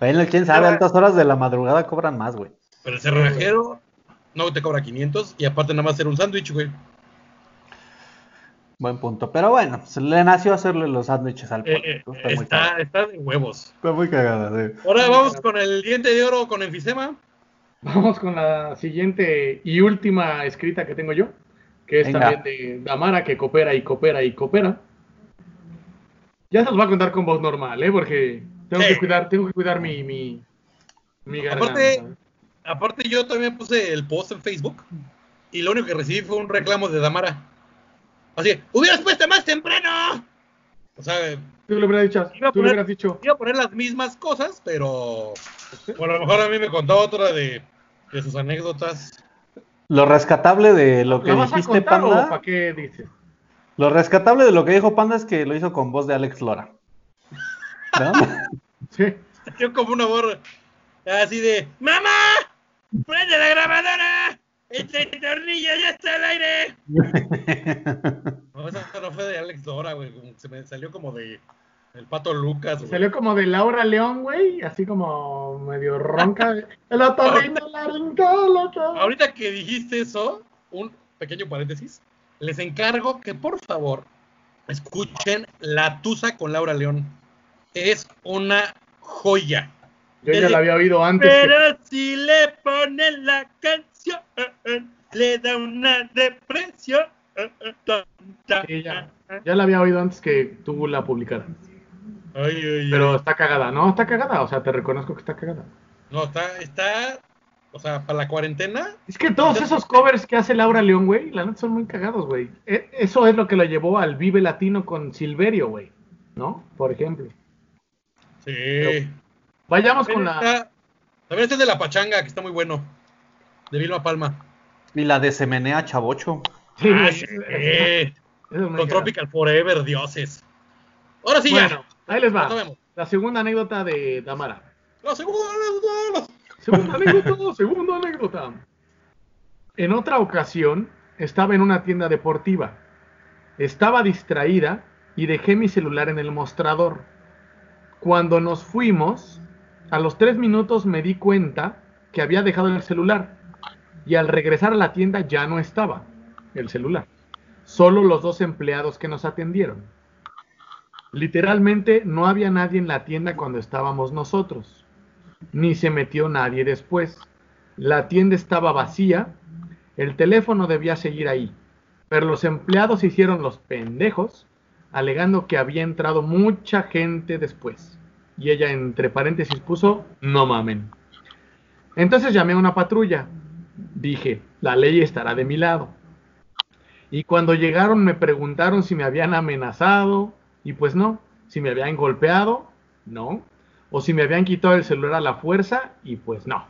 Bueno, quién sabe, a altas horas de la madrugada cobran más, güey. Pero el cerrajero no te cobra 500 y aparte nada más hacer un sándwich, güey. Buen punto. Pero bueno, se le nació hacerle los sándwiches al Eh, pollo. eh, Está, muy está, está de huevos. Está muy cagada, sí. Ahora vamos con el diente de oro con enfisema. Vamos con la siguiente y última escrita que tengo yo, que es Venga. también de Damara, que coopera y coopera y coopera. Ya se los va a contar con voz normal, ¿eh? Porque tengo Sí. que cuidar, tengo que cuidar mi, mi, mi garganta. Aparte, aparte yo también puse el post en Facebook y lo único que recibí fue un reclamo de Damara. Así, hubieras puesto más temprano. O sea, Tú le hubieras dicho, Iba a poner- hubieras dicho, iba a poner las mismas cosas, pero bueno, a lo mejor a mí me contó otra de, de sus anécdotas. Lo rescatable de lo que ¿la vas a dijiste, contar o Panda. para qué dices? Lo rescatable de lo que dijo Panda es que lo hizo con voz de Alex Lora. ¿No? [LAUGHS] Sí. Yo como una borra así de ¡Mamá! ¡Prende la grabadora! ¡Este tornillo ya está al aire! [LAUGHS] No, esa no fue de Alex Dora, güey. Se me salió como de el pato Lucas, güey. Salió como de Laura León, güey, así como medio ronca. El otorrinolaringólogo. Ahorita que dijiste eso, un pequeño paréntesis. Les encargo que por favor escuchen La Tusa con Laura León. Es una joya. Yo ya la había oído antes. que- Pero si le ponen la canción, le da una depresión. Sí, ya, ya la había oído antes que tú la publicaras. Ay, ay, Pero ay. está cagada, ¿no? Está cagada, o sea, te reconozco que está cagada. No, está, está, o sea, para la cuarentena, Es que todos esos covers que hace Laura León, güey, la neta son muy cagados, güey. E- Eso es lo que lo llevó al Vive Latino con Silverio, güey. ¿No? Por ejemplo. sí. Vayamos con la. también está el de la pachanga, que está muy bueno. De Vilma Palma. Y la de Semenea Chavocho. Sí, Ah, sí. es Con. Tropical Forever, dioses. Ahora sí Bueno, ya. ahí les va. La segunda anécdota de Damara. La segunda, la- Segunda anécdota, segunda anécdota. En otra ocasión, estaba en una tienda deportiva. Estaba distraída y dejé mi celular en el mostrador. Cuando nos fuimos, a los tres minutos me di cuenta que había dejado el celular. Y al regresar a la tienda ya no estaba el celular. Solo los dos empleados que nos atendieron. Literalmente no había nadie en la tienda cuando estábamos nosotros ni se metió nadie después. La tienda estaba vacía, el teléfono debía seguir ahí, pero los empleados hicieron los pendejos, alegando que había entrado mucha gente después. Y ella entre paréntesis puso, no mamen. Entonces llamé a una patrulla. Dije, la ley estará de mi lado. Y cuando llegaron me preguntaron si me habían amenazado. Y pues no. Si me habían golpeado, no. O si me habían quitado el celular a la fuerza, y pues no.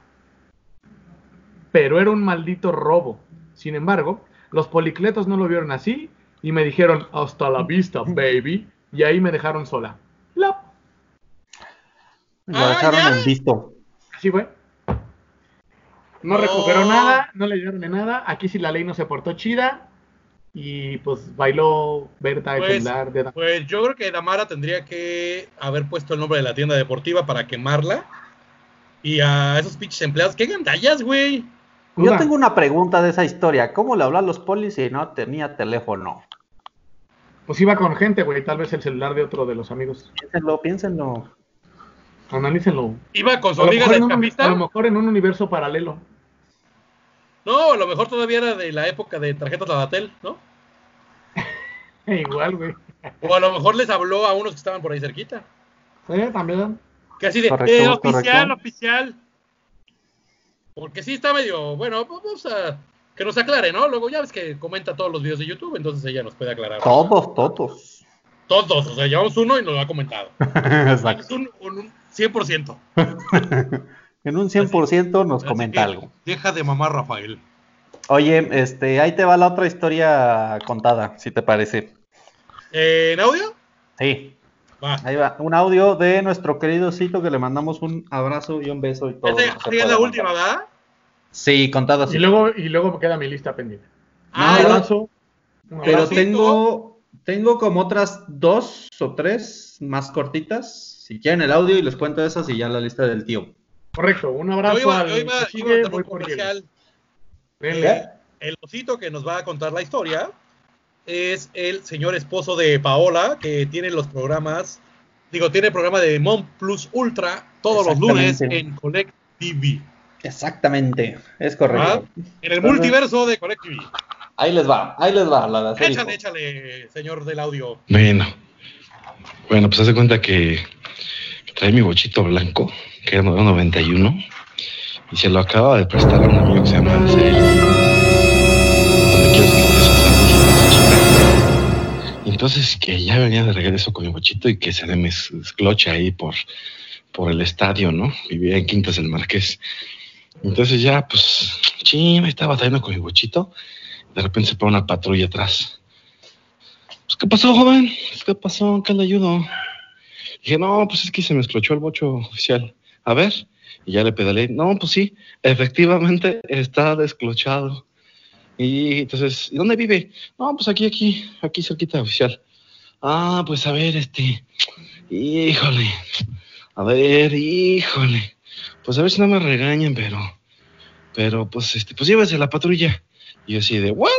Pero era un maldito robo. Sin embargo, los policletos no lo vieron así y me dijeron, hasta la vista, baby. Y ahí me dejaron sola. Lo Ah, dejaron ya. en visto. Así fue. No Oh. recuperó nada, no le dieron de nada. Aquí sí la ley no se portó chida. Y pues bailó Berta el Pues, celular de Pues yo creo que Damara tendría que haber puesto el nombre de la tienda deportiva para quemarla. Y a esos pinches empleados, ¿qué gandallas, güey? Yo tengo una pregunta de esa historia. ¿Cómo le habló a los polis si no tenía teléfono? Pues iba con gente, güey. Tal vez el celular de otro de los amigos. Piénsenlo, piénsenlo. Analícenlo. Iba con su amiga de en un, escapista. a lo mejor en un universo paralelo. No, a lo mejor todavía era de la época de tarjetas Ladatel, ¿no? [LAUGHS] Igual, güey. O a lo mejor les habló a unos que estaban por ahí cerquita. Sí, también. Que así de, Correcto, eh, oficial, correcto. oficial. Porque sí está medio, bueno, pues, vamos a que nos aclare, ¿no? Luego ya ves que comenta todos los videos de YouTube, entonces ella nos puede aclarar. Todos, todos. Todos, o sea, llevamos uno y nos lo ha comentado. [LAUGHS] Exacto. Un- un 100%. [LAUGHS] En un 100% nos comenta algo. Deja de mamar, Rafael. Oye, este, ahí te va la otra historia contada, si te parece. Eh, ¿En audio? Sí, Va. ahí va. Un audio de nuestro querido Cito que le mandamos un abrazo y un beso y todo. Esta pueda la última. ¿verdad? Sí, contada así. Y luego, y luego me queda mi lista pendiente. Ah, un abrazo. Un Pero tengo, tengo como otras dos o tres más cortitas. Si quieren el audio y les cuento esas y ya la lista del tío. Correcto, un abrazo yo iba, al yo iba- que iba a un comercial. Denle. El osito que nos va a contar la historia es el señor esposo de Paola, que tiene los programas, digo, tiene el programa de Mon Plus Ultra todos los lunes Exactamente. en Collect TV. Exactamente, es ¿ah? correcto. En el multiverso de Collect TV. Ahí les va, ahí les va la Échale, échale, señor del audio. Bueno, bueno, pues hace cuenta que trae mi bochito blanco, que era modelo 91, y se lo acaba de prestar a un amigo que se llama Araceli. Donde quiero que estés a Y Entonces que ya venía de regreso con mi bochito y que se me esclocha ahí por, por el estadio, ¿no? Vivía en Quintas del Marqués. Entonces ya, pues, ching, estaba trayendo con mi bochito. De repente se pone una patrulla atrás. Pues, ¿qué pasó, joven? Pues, ¿Qué pasó? ¿Qué le ayudo? Dije, no, pues es que se me esclochó el bocho oficial. A ver. Y ya le pedaleé. No, pues sí, efectivamente está desclochado. Y entonces, ¿y dónde vive? No, pues aquí, aquí, aquí cerquita oficial. Ah, pues a ver, este. Híjole. A ver, híjole. Pues a ver si no me regañan, pero. Pero, pues, este, pues llévese la patrulla. Y yo así de, ¿what?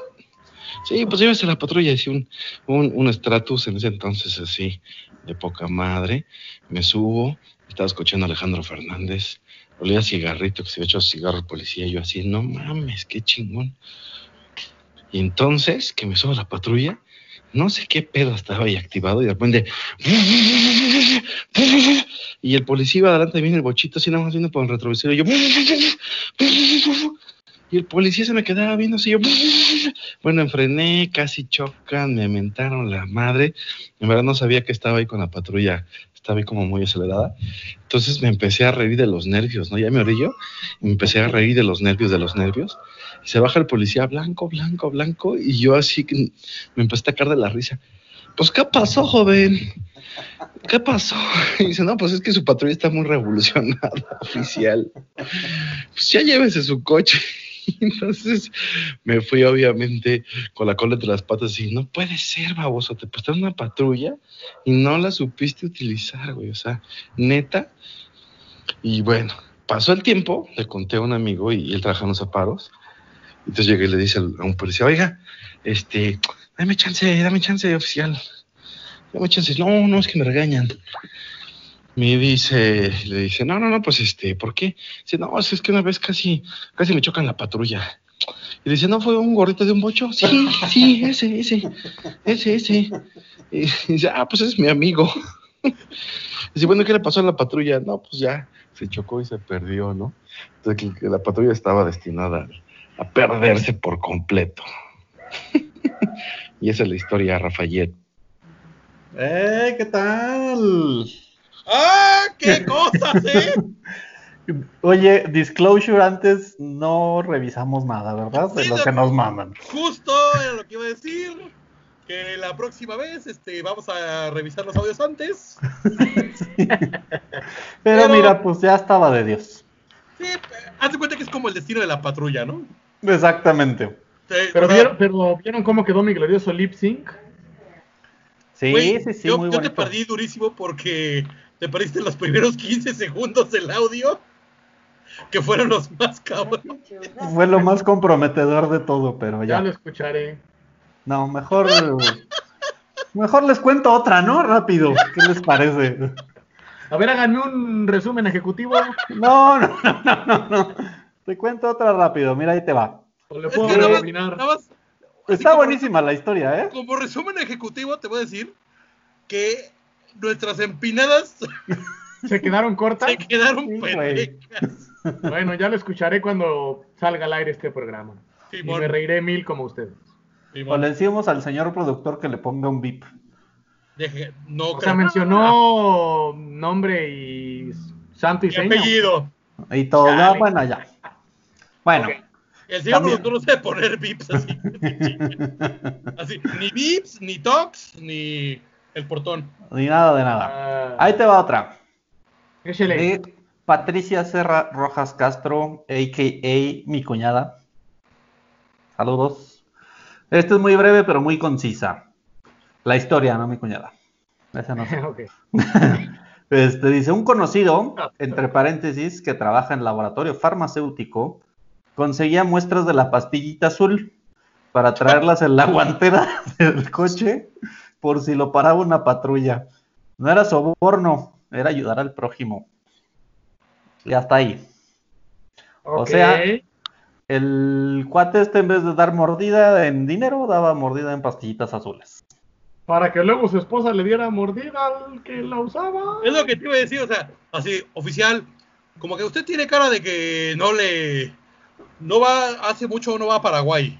Sí, pues llévese la patrulla. Decía un, un, un Stratus en ese entonces así, de poca madre. Me subo, estaba escuchando a Alejandro Fernández. Olía cigarrito, que se había hecho cigarro el policía. Y yo así, no mames, qué chingón. Y entonces, que me subo a la patrulla, no sé qué pedo estaba ahí activado y de repente... Y el policía iba adelante viene el bochito así nada más viendo por el retrovisor y yo... Y el policía se me quedaba viendo así yo... [LAUGHS] Bueno, enfrené, casi chocan, me mentaron la madre. En verdad no sabía que estaba ahí con la patrulla, estaba ahí como muy acelerada. Entonces me empecé a reír de los nervios, ¿no? Ya me orillo, me empecé a reír de los nervios, de los nervios. Y se baja el policía blanco, blanco, blanco, y yo así me empecé a caer de la risa. Pues, ¿qué pasó, joven? ¿Qué pasó? [LAUGHS] Y dice, no, pues es que su patrulla está muy revolucionada, [LAUGHS] oficial. Pues ya llévese su coche. [LAUGHS] Entonces me fui obviamente con la cola entre las patas y no puede ser, baboso, te prestaron una patrulla y no la supiste utilizar, güey, o sea, neta. Y bueno, pasó el tiempo, le conté a un amigo y, él trabaja en los zaparos. Entonces llegué y le dice a un policía, oiga, este, dame chance, dame chance, oficial. Dame chance. No, no, es que me regañan. Me dice, le dice, no, no, no, pues este, ¿por qué? Dice, no, es que una vez casi, casi me chocan la patrulla. Y dice, ¿no fue un gorrito de un bocho? Sí, sí, ese, ese, ese, ese. Y [LAUGHS] dice, ah, pues es mi amigo. [LAUGHS] Dice, bueno, ¿qué le pasó a la patrulla? No, pues ya, se chocó y se perdió, ¿no? Entonces, la patrulla estaba destinada a perderse por completo. [LAUGHS] y esa es la historia, Rafael. ¡Eh! ¿Qué tal? ¡Ah! ¡Qué [LAUGHS] cosas, eh! Oye, disclosure antes no revisamos nada, ¿verdad? De Sí, lo que nos mandan. Justo era lo que iba a decir. Que la próxima vez este, vamos a revisar los audios antes. [LAUGHS] Pero, Pero- mira, pues ya estaba de Dios. Sí, haz de cuenta que es como el destino de la patrulla, ¿no? Exactamente. Sí, Pero o sea, vieron, pero vieron cómo quedó mi glorioso lip sync. Sí, güey, sí, sí, yo, muy yo te perdí durísimo porque te perdiste los primeros 15 segundos del audio, que fueron los más cabrones. Fue lo más comprometedor de todo, pero Ya ya. lo escucharé. No, mejor. Mejor les cuento otra, ¿no? Rápido. ¿Qué les parece? A ver, háganme un resumen ejecutivo. No, no, no, no, no, no. Te cuento otra rápido. Mira, ahí te va. O le Es puedo que nada más- opinar. nada más, así Está como- buenísima la historia, ¿eh? Como resumen ejecutivo, te voy a decir que nuestras empinadas [LAUGHS] ¿Se quedaron cortas? se quedaron Sí, pendejas. [LAUGHS] Bueno, ya lo escucharé cuando salga al aire este programa. Y me reiré mil como ustedes. O le decimos al señor productor que le ponga un bip. deje- no O sea, mencionó nombre y santo y Y apellido. Y todo, Chale. ah, bueno, ya. Bueno. El señor También. productor no sabe poner bips así. [LAUGHS] así. Ni bips, ni tocs, ni el portón. ni nada de nada. Ah, Ahí te va otra. De Patricia Serra Rojas Castro, a.k.a. mi cuñada. Saludos. Esta es muy breve, pero muy concisa. La historia, no mi cuñada. Esa no sé. [LAUGHS] [LAUGHS] Este, dice, un conocido, entre paréntesis, que trabaja en laboratorio farmacéutico, conseguía muestras de la pastillita azul para traerlas en la guantera [LAUGHS] del coche por si lo paraba una patrulla. No era soborno, era ayudar al prójimo. Y hasta ahí. O sea- El cuate este, en vez de dar mordida en dinero, daba mordida en pastillitas azules. Para que luego su esposa le diera mordida al que la usaba. Es lo que te iba a decir, o sea, así, oficial, como que usted tiene cara de que no le. No va, hace mucho no va a Paraguay.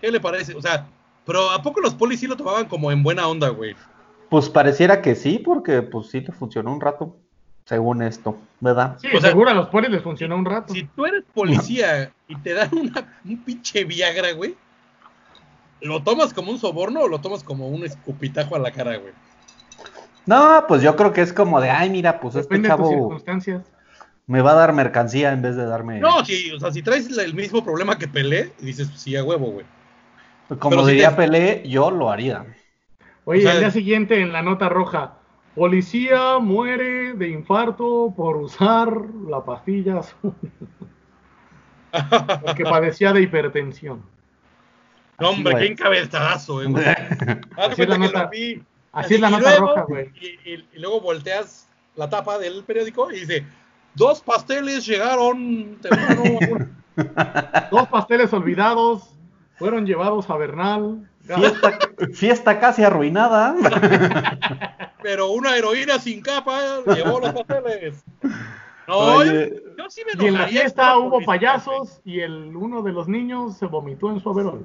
¿Qué le parece? O sea, pero ¿a poco los polis sí lo tomaban como en buena onda, güey? Pues pareciera que sí, porque pues sí le funcionó un rato, según esto, ¿verdad? Sí, O sea- seguro a los polis les funcionó un rato. Si tú eres policía y te dan una, un pinche Viagra, güey, ¿lo tomas como un soborno o lo tomas como un escupitajo a la cara, güey? No, pues yo creo que es como de, ay, mira, pues este Depende de tus chavo circunstancias. me va a dar mercancía en vez de darme, No, sí, o sea, si traes el mismo problema que Pelé, dices, sí, a huevo, güey. Como pero si diría te- Pelé, yo lo haría. Oye, O sea- el día siguiente en la nota roja, policía muere de infarto por usar la pastilla azul, [LAUGHS] porque padecía de hipertensión. No, hombre, qué encabezazo, eh, güey. [LAUGHS] Así es la que nota- lo vi. Así es la y nota luego- roja, güey. Y, y- y luego volteas la tapa del periódico y dice, dos pasteles llegaron temprano. a [LAUGHS] una-". Dos pasteles olvidados fueron llevados a Bernal. Fiesta, fiesta casi arruinada. [LAUGHS] pero una heroína sin capa llevó los pasteles. [LAUGHS] No, Oye, yo, yo sí me Y en la fiesta hubo payasos y el uno de los niños se vomitó en su güey.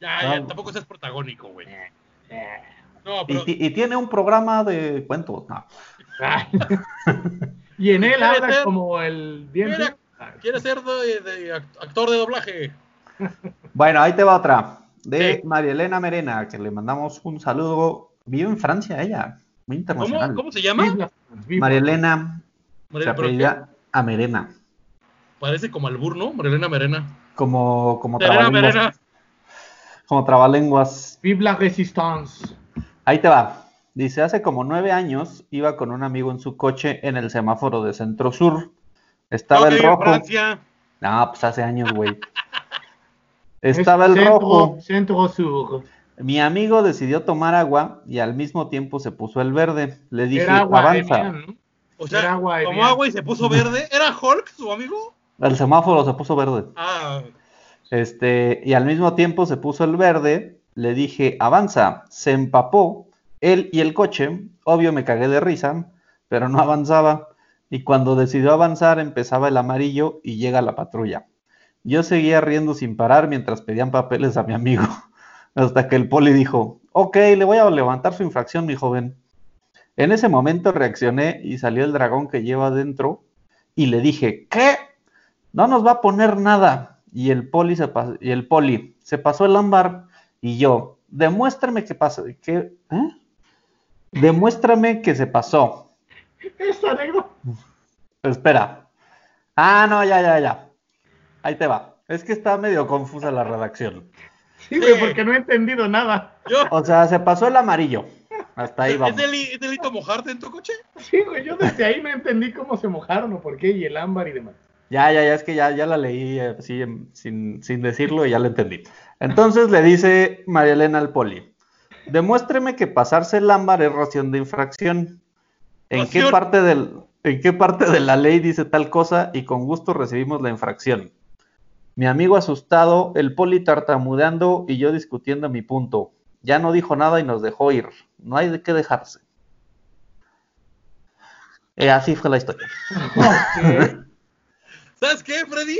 Ya, ya, No. tampoco seas protagónico, güey. Eh, No, y, pero y tiene un programa de cuentos. No. [LAUGHS] y en él Quiere habla ser- como el diente. Mira. ¿quieres ser de, de act- actor de doblaje? Bueno, ahí te va otra. De Sí. María Elena Merena, que le mandamos un saludo. Vive en Francia ella, muy internacional. ¿Cómo, cómo se llama? María Elena, se María- a Merena. Parece como albur, ¿no? Marilena Merena. Como, como Merena, trabalenguas. Merena. Como trabalenguas. Vive la resistance. Ahí te va. Dice, hace como nueve años iba con un amigo en su coche en el semáforo de Centro Sur. Estaba No, el rojo. Francia. No, pues hace años, güey. [LAUGHS] Estaba el centro, rojo. Centro sur. Mi amigo decidió tomar agua y al mismo tiempo se puso el verde. Le dije, Era agua avanza. O sea, Era agua tomó agua y se puso verde. ¿Era Hulk, su amigo? El semáforo se puso verde. Ah, Este, y al mismo tiempo se puso el verde. Le dije, avanza. Se empapó Él y el coche, obvio me cagué de risa, pero no avanzaba. Y cuando decidió avanzar empezaba el amarillo y llega la patrulla. Yo seguía riendo sin parar mientras pedían papeles a mi amigo, [LAUGHS] hasta que el poli dijo, ok, le voy a levantar su infracción, mi joven. En ese momento reaccioné y salió el dragón que lleva adentro y le dije, ¿qué? No nos va a poner nada. Y el poli se, pas- y el poli se pasó el ámbar y yo, demuéstrame que pasa, que, ¿eh? Demuéstrame que se pasó. [LAUGHS] Esa. Espera. Ah, no, ya, ya, ya. Ahí te va. Es que está medio confusa la redacción. Sí, güey, Sí. porque no he entendido nada. Yo, O sea, se pasó el amarillo. Hasta ahí ¿Es, vamos. deli- es delito mojarte en tu coche? Sí, güey, yo desde ahí no entendí cómo se mojaron o por qué, y el ámbar y demás. Ya, ya, ya, es que ya, ya la leí eh, así en- sin, sin decirlo y ya la entendí. Entonces le dice María Elena al poli, demuéstreme que pasarse el ámbar es ración de infracción. ¿En qué, parte del, ¿En qué parte de la ley dice tal cosa? Y con gusto recibimos la infracción. Mi amigo asustado, el poli tartamudeando y yo discutiendo mi punto. Ya no dijo nada y nos dejó ir. No hay de qué dejarse. Eh, así fue la historia. ¿Sabes qué, Freddy?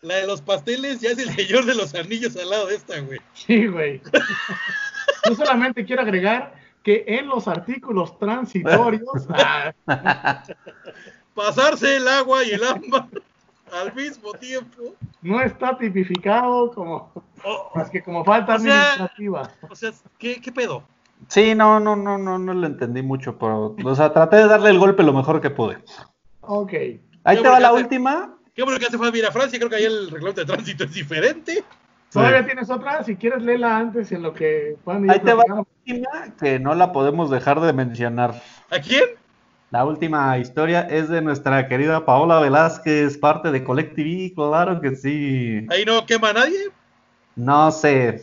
La de los pasteles ya es el señor de los anillos al lado de esta, güey. Sí, güey. Yo solamente quiero agregar que en los artículos transitorios ah, [LAUGHS] Pasarse el agua y el ámbar al mismo tiempo. no está tipificado como Oh, más que como falta O sea- administrativa. o sea, ¿qué, qué pedo? Sí, no, no, no, no, no lo entendí mucho, pero, o sea, traté de darle el golpe lo mejor que pude. Ok. Ahí te va la hace- última. Qué bueno que hace falta ir a Francia, creo que ahí el reglamento de tránsito es diferente. ¿Todavía tienes otra? Si quieres, léela antes en lo que Ahí te va la última que no la podemos dejar de mencionar. ¿A quién? La última historia es de nuestra querida Paola Velázquez, parte de Collective, claro que sí. Ahí no quema a nadie. No sé.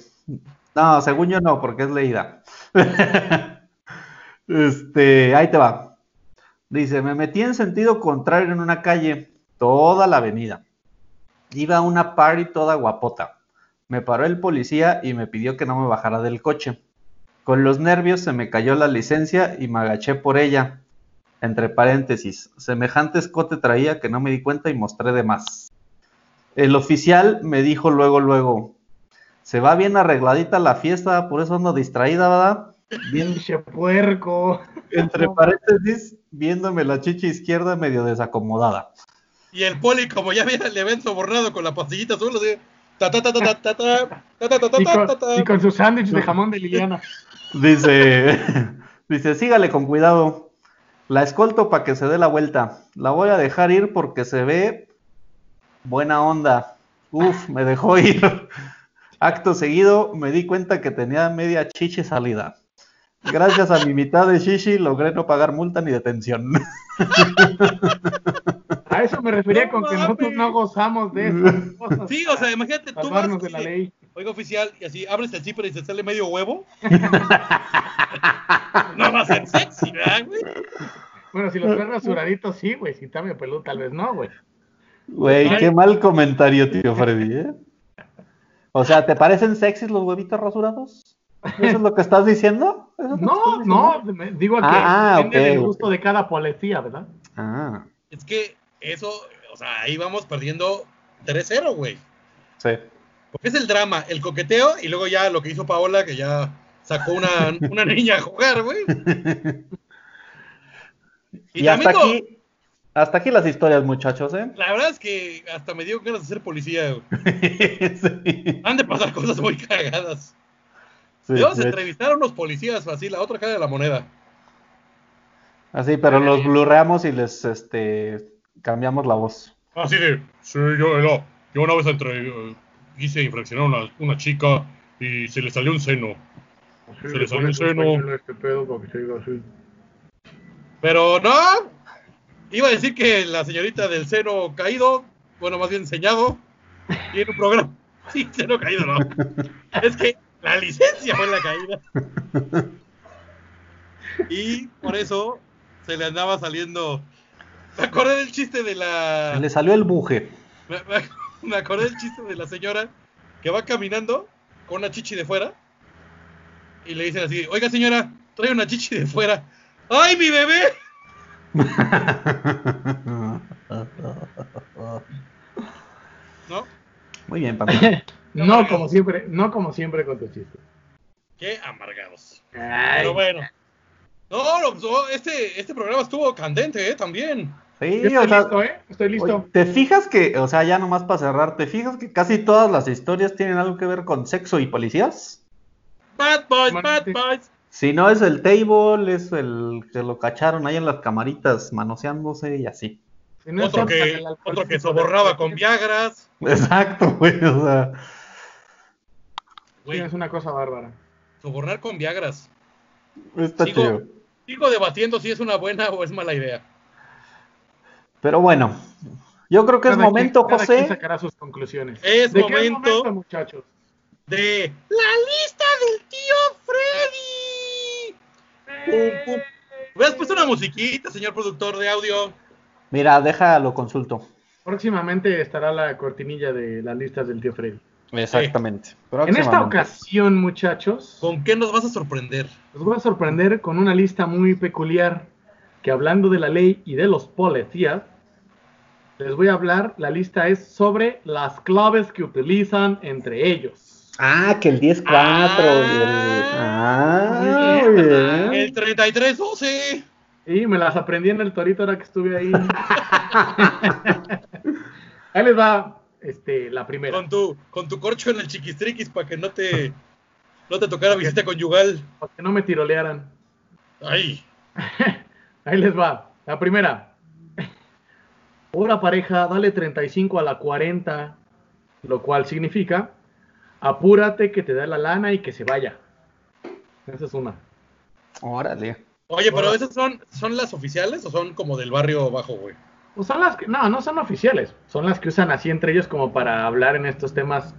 No, según yo no, porque es leída. [LAUGHS] Este, ahí te va. Dice, me metí en sentido contrario en una calle, toda la avenida. Iba a una party toda guapota. Me paró el policía y me pidió que no me bajara del coche. Con los nervios se me cayó la licencia y me agaché por ella. Entre paréntesis, semejante escote traía que no me di cuenta y mostré de más. El oficial me dijo luego, luego, se va bien arregladita la fiesta, por eso ando distraída, ¿verdad? Bien puerco. Entre paréntesis, viéndome la chicha izquierda medio desacomodada. Y el poli, como ya había el evento borrado con la pastillita azul, así. Y con su sándwich de jamón de Liliana. Dice, dice, sígale con cuidado. La escolto para que se dé la vuelta. La voy a dejar ir porque se ve buena onda. Uf, me dejó [LAUGHS] ir. Acto seguido me di cuenta que tenía media chichi salida. Gracias a mi mitad de chichi logré no pagar multa ni detención. [LAUGHS] A eso me refería No con que nosotros no gozamos de cosas. Sí, o sea, imagínate, tú vas Salvarnos de la y- ley. Oiga, oficial, y así abres el zipper y se sale medio huevo. [LAUGHS] no va a ser sexy, ¿verdad, güey? Bueno, si los traes rasuraditos, sí, güey. Si está medio peludo, tal vez no, güey. Güey, qué mal comentario, tío Freddy, ¿eh? O sea, ¿te parecen sexys los huevitos rasurados? ¿Eso es lo que estás diciendo? ¿Eso es lo que No, estás no, diciendo? digo que Ah, ah, depende del gusto de cada policía, ¿verdad? Ah, Es que eso, o sea, ahí vamos perdiendo 3-0, güey. sí. Porque es el drama, el coqueteo y luego ya lo que hizo Paola, que ya sacó una, una niña a jugar, güey. [LAUGHS] Y, hasta también, aquí, hasta aquí las historias, muchachos, ¿eh? La verdad es que hasta me dio ganas de ser policía, güey. [LAUGHS] sí. Han de pasar cosas muy cagadas. Sí, Debemos de hecho. entrevistar a unos policías así, la otra cara de la moneda. Así, pero los blurreamos y les este cambiamos la voz. Así de, sí, yo, no, yo una vez entre, quise infraccionar a una, una chica y se le salió un seno. Se le salió un seno. Este pedo que se así. Pero no, iba a decir que la señorita del seno caído, bueno, más bien enseñado, tiene un programa. [LAUGHS] Sí, seno caído, no. Es que la licencia fue la caída. Y por eso se le andaba saliendo. Me acordé del chiste de la. Le salió el buje. [LAUGHS] Me, acordé del chiste de la señora que va caminando con una chichi de fuera y le dicen así, oiga señora, trae una chichi de fuera. ¡Ay, mi bebé! [LAUGHS] ¿No? Muy bien, Panda. [LAUGHS] No como siempre, no como siempre con tus chistes. Qué amargados. Ay, Pero bueno. No, no, pues, oh, este, este programa estuvo candente, ¿eh? También. Sí, yo o estoy sea, listo, ¿eh? Estoy listo. ¿te fijas que, o sea, ya nomás para cerrar, ¿te fijas que casi todas las historias tienen algo que ver con sexo y policías? Bad boys, bad boys. Si no es el table, es el que lo cacharon ahí en las camaritas manoseándose y así. Si no es Otro que, otro que soborraba con Viagras. Exacto, güey, o sea. Güey, Es una cosa bárbara. sobornar con Viagras. Está Sigo- chido. Sigo debatiendo si es una buena o es mala idea. Pero bueno, yo creo que es momento, quien- José. sacará sus conclusiones. Es ¿De qué momento- muchachos? De la lista del tío Freddy. Pum, pum. ¿Hubieras puesto una musiquita, señor productor de audio? Mira, déjalo consulto. Próximamente estará la cortinilla de las listas del tío Freddy. Exactamente. En esta ocasión, muchachos, ¿Con qué nos vas a sorprender? los voy a sorprender con una lista muy peculiar que hablando de la ley y de los policías, les voy a hablar, la lista es sobre las claves que utilizan entre ellos. Ah, que el 10-4 y el. Ah. El 3312. Y me las aprendí en el torito ahora que estuve ahí. [LAUGHS] ahí les va este, la primera. Con tu, con tu corcho en el chiquistriquis para que no te, no te tocara visita conyugal. Para que no me tirolearan. Ay, [LAUGHS] Ahí les va. La primera. Hora pareja, dale 35 a la 40, lo cual significa apúrate que te da la lana y que se vaya. Esa es una. Órale. Oye, pero esas son, son las oficiales o son como del barrio bajo, güey. Pues son las que, no, no son oficiales, son las que usan así entre ellos como para hablar en estos temas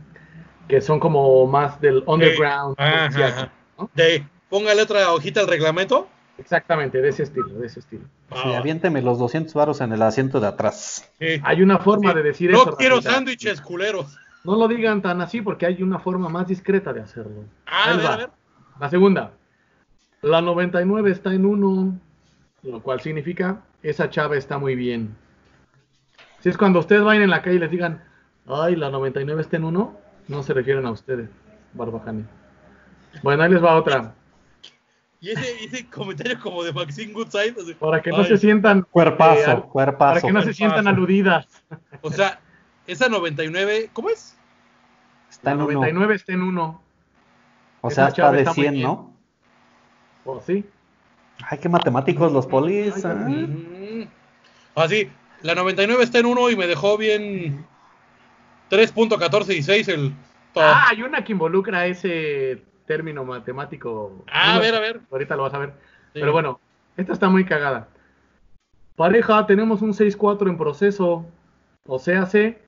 que son como más del underground. Ajá, policial, ajá. ¿no? De, póngale otra hojita al reglamento. Exactamente, de ese estilo, de ese estilo. Sí, aviénteme los 200 varos en el asiento de atrás. Sí. Hay una forma Sí. de decir no eso. quiero Rafita. sándwiches culeros. No lo digan tan así porque hay una forma más discreta de hacerlo. Ah, a ver, a ver. La segunda. La 99 está en 1, lo cual significa esa chava está muy bien. Si es cuando ustedes vayan en la calle y les digan, ay, la 99 está en 1, no se refieren a ustedes, Barbajani. Bueno, ahí les va otra. [LAUGHS] Y ese, ese comentario como de Maxine Goodside. Para que no ay, se sientan. Cuerpazo, eh, al- cuerpazo. para que no se Cuerpazo. sientan aludidas. [LAUGHS] O sea, esa 99, ¿cómo es? Está La en uno. 99 está en 1. O sea, está de está muy 100, bien. ¿no? ¿O sí? Ay, qué matemáticos los polis. Ay, ¿eh? Así, la 99 está en 1 y me dejó bien 3.1416 el top. Ah, hay una que involucra ese término matemático. Ah, a ver, a ver. Ahorita lo vas a ver. Sí. Pero bueno, esta está muy cagada. Pareja, tenemos un 6-4 en proceso. O sea, hace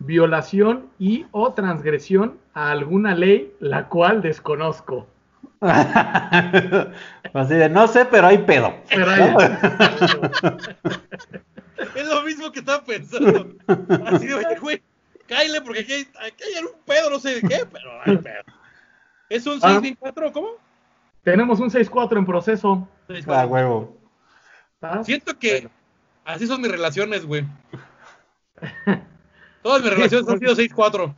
violación y o transgresión a alguna ley la cual desconozco. [LAUGHS] Así de, no sé, pero hay pedo. Pero ahí- Es lo mismo que estaba pensando. Así de, oye, güey, cáile porque aquí hay, aquí hay un pedo, no sé de qué, pero hay pedo. ¿Es un Ah. 6 ¿Cómo? tenemos un 6-4 en proceso. Ah, huevo. ¿Estás? Siento que Bueno. así son mis relaciones, güey. [LAUGHS] Todas mis relaciones han sido 6-4.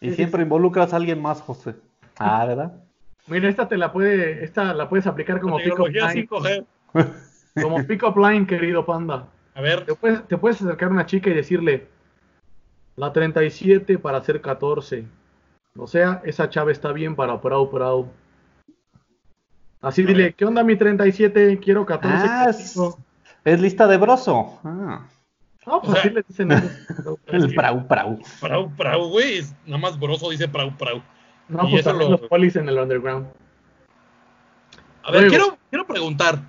Y siempre involucras a alguien más, José. Ah, ¿verdad? Mira, esta te la puede, esta la puedes aplicar como pick up line, 5G. [LAUGHS] como pick up line, querido panda. A ver, Te puedes, te puedes acercar a una chica y decirle la 37 para hacer 14. O sea, esa chava está bien para prau prau. Así dile, ¿qué onda mi 37? Quiero 14. Ah, es, contigo". es lista de broso. Ah, No, pues o sea- así le dicen ellos. [LAUGHS] el prau prau. prau, prau, güey. Nada más broso dice prau, prau. No, Y pues eso también lo- los polis en el underground. A ver, quiero, quiero preguntar.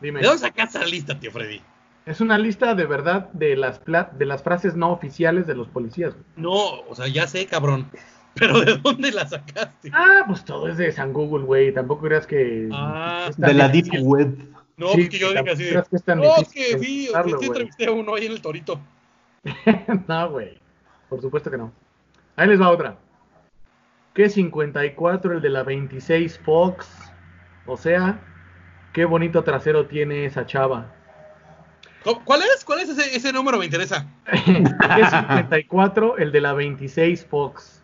Dime. ¿De dónde sacaste esa lista, tío Freddy? Es una lista de verdad de las, pla- de las frases no oficiales de los policías. güey. No, o sea, ya sé, cabrón. [LAUGHS] Pero ¿de dónde la sacaste? Ah, pues todo es de San Google, güey. Tampoco creas que. Ah. De la Deep difícil. Web. No, Sí, pues que yo dije tampoco así de. creas que es tan No, es que sí entrevisté a uno ahí en el torito. [LAUGHS] no, güey. Por supuesto que no. Ahí les va otra. ¿Qué 54 el de la 26 Fox? O sea, qué bonito trasero tiene esa chava. ¿Cómo- ¿Cuál es? ¿Cuál es ese, ese número? Me interesa. [LAUGHS] es 54 el de la 26 Fox.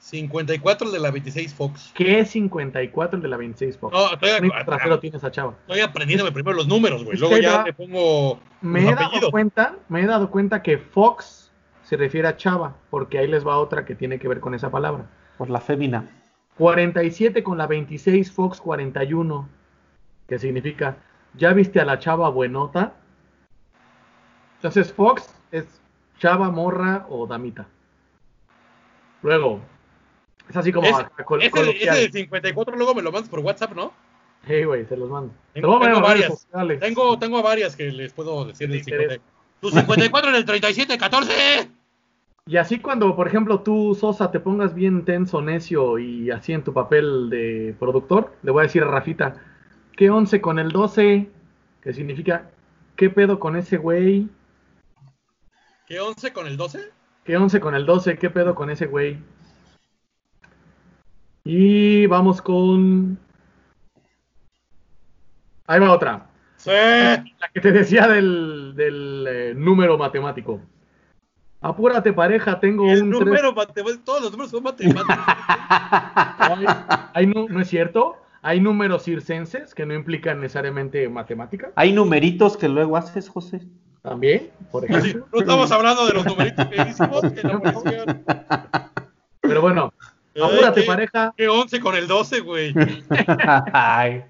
54 el de la 26 Fox. ¿Qué es 54 el de la 26 Fox? No, estoy, ¿Qué bonito ac- trasero tiene esa chava? estoy aprendiéndome primero los números, güey. Luego ya le pongo Me he dado cuenta, me he dado cuenta que Fox se refiere a chava, porque ahí les va otra que tiene que ver con esa palabra. Por la fémina. 47 con la 26 Fox 41, que significa, ¿ya viste a la chava buenota? Entonces Fox es chava, morra o damita. Luego, es así como Es- acá, col- Ese, coloquial. ese de 54 luego me lo mandas por WhatsApp, ¿no? Sí, güey, se los mando. Te Tengo, a varias. Tengo, tengo varias que les puedo decir ¿Qué del te 50. interesa? Tu 54 en el 37, 14. Y así cuando, por ejemplo, tú, Sosa, te pongas bien tenso, necio y así en tu papel de productor, le voy a decir a Rafita, ¿qué 11 con el 12? Que significa, ¿qué pedo con ese güey? ¿Qué 11 con el 12? ¿Qué 11 con el 12? ¿Qué pedo con ese güey? Y vamos con... Ahí va otra. Sí. La que te decía del, del, eh, número matemático. Apúrate, pareja, tengo El un tres- número matemático, todos los números son matemáticos. [LAUGHS] Hay, hay nu- no es cierto. Hay números circenses que no implican necesariamente matemática. Hay numeritos que luego haces, José. También, por ejemplo. no estamos hablando de los numeritos que hicimos en la. [LAUGHS] Pero bueno, apúrate, qué- pareja. ¿Qué 11 con el 12, güey? Ay.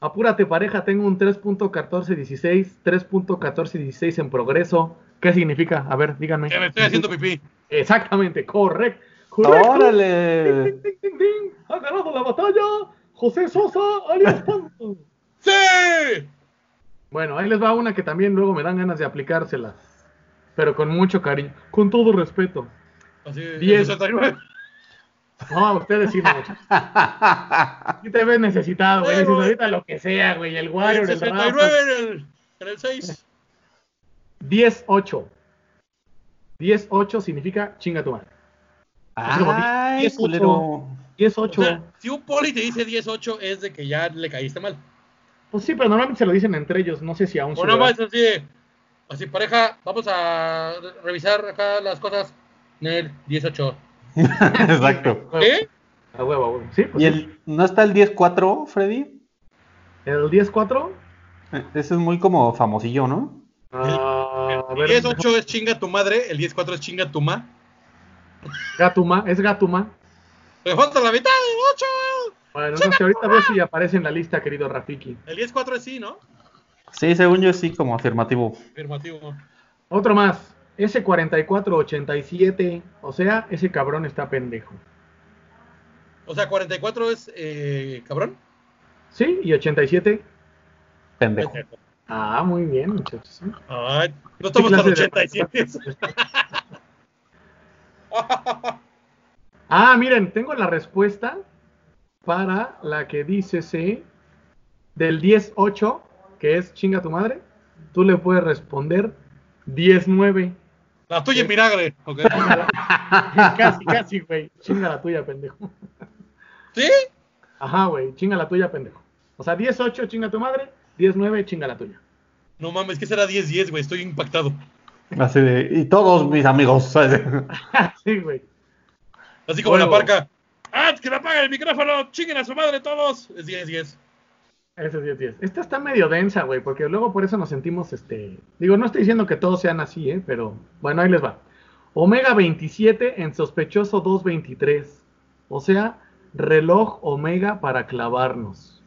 Apúrate, pareja. Tengo un 3.1416. 3.1416 en progreso. ¿Qué significa? A ver, díganme. Que me estoy haciendo pipí. Exactamente, correcto. Correcto. ¡Órale! Ding, ding, ding, ding. Ha ganado la batalla José Sosa alias Panto. ¡Sí! Bueno, ahí les va una que también luego me dan ganas de aplicárselas. Pero con mucho cariño. Con todo respeto. Así, el Diez. 69. No, ustedes sí no. [LAUGHS] Sí te ves necesitado, güey. Dices ahorita lo que sea, güey. El El Wario, el 69 Rafa. en el, en el 6. 10-8. 10-8 significa chinga tu madre. Ay, diez, culero. O 10-8. sea, si un poli te dice 18 es de que ya le caíste mal. Pues sí, pero normalmente se lo dicen entre ellos. No sé si aún O se no lo más así de, así pareja, vamos a revisar acá las cosas. Nel, 18. [LAUGHS] Exacto. ¿Qué? A huevo, a huevo. Sí, pues ¿Y sí. el, no está el 10-4, Freddy? el 10-4. Eh, Ese es muy como famosillo, ¿no? Ah, El ver, 18 es chinga tu madre, el 14 es chinga tu ma. Gatuma, es Gatuma. Me falta la mitad del 8. Bueno, no sé, ahorita veo si aparece en la lista, querido Rafiki. El 14 es sí, ¿no? Sí, según yo sí, como afirmativo. Afirmativo. Otro más. Ese 4487. O sea, ese cabrón está pendejo. O sea, 44 es eh, cabrón. ¿Sí? ¿Y 87? Pendejo. Ah, muy bien, muchachos. ¿sí? Ay, no estamos tan clase de- 87. [LAUGHS] Ah, miren, tengo la respuesta para la que dice C del 10-8, que es chinga tu madre. Tú le puedes responder 10-9. La tuya en vinagre. ¿ok? [LAUGHS] casi, casi, güey. Chinga la tuya, pendejo. ¿Sí? Ajá, güey. Chinga la tuya, pendejo. O sea, 10-8, chinga tu madre. 10-9, chinga la tuya. No mames, que será 10-10, güey. Estoy impactado. Así de, y todos mis amigos. ¿sabes? [LAUGHS] sí, güey. Así como Bueno. la parca. ¡Ah, que me apague el micrófono! ¡Chinguen a su madre todos! Es 10-10. Ese es 10-10. Esta está medio densa, güey, porque luego por eso nos sentimos, este... Digo, no estoy diciendo que todos sean así, ¿eh? Pero, bueno, ahí les va. Omega 27 en sospechoso 223. O sea, reloj Omega para clavarnos.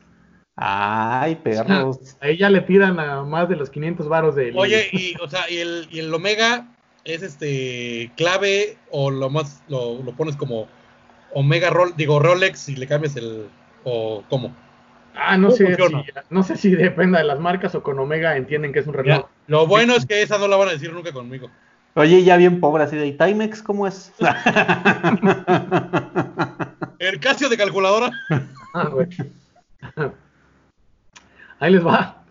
Ay, perros. [LAUGHS] Ahí ya le tiran a más de los 500 varos de... Oye, y, o sea, y el, y el Omega es este clave o lo más lo, lo pones como Omega Roll, digo Rolex y le cambias el o cómo. Ah, no ¿Cómo sé, si, no sé si dependa de las marcas o con Omega entienden que es un reloj. Ya, Lo bueno es que esa no la van a decir nunca conmigo. Oye, ya bien pobre, así de, ¿y Timex cómo es? [LAUGHS] El Casio de calculadora. [LAUGHS] Ah, güey. Ahí les va.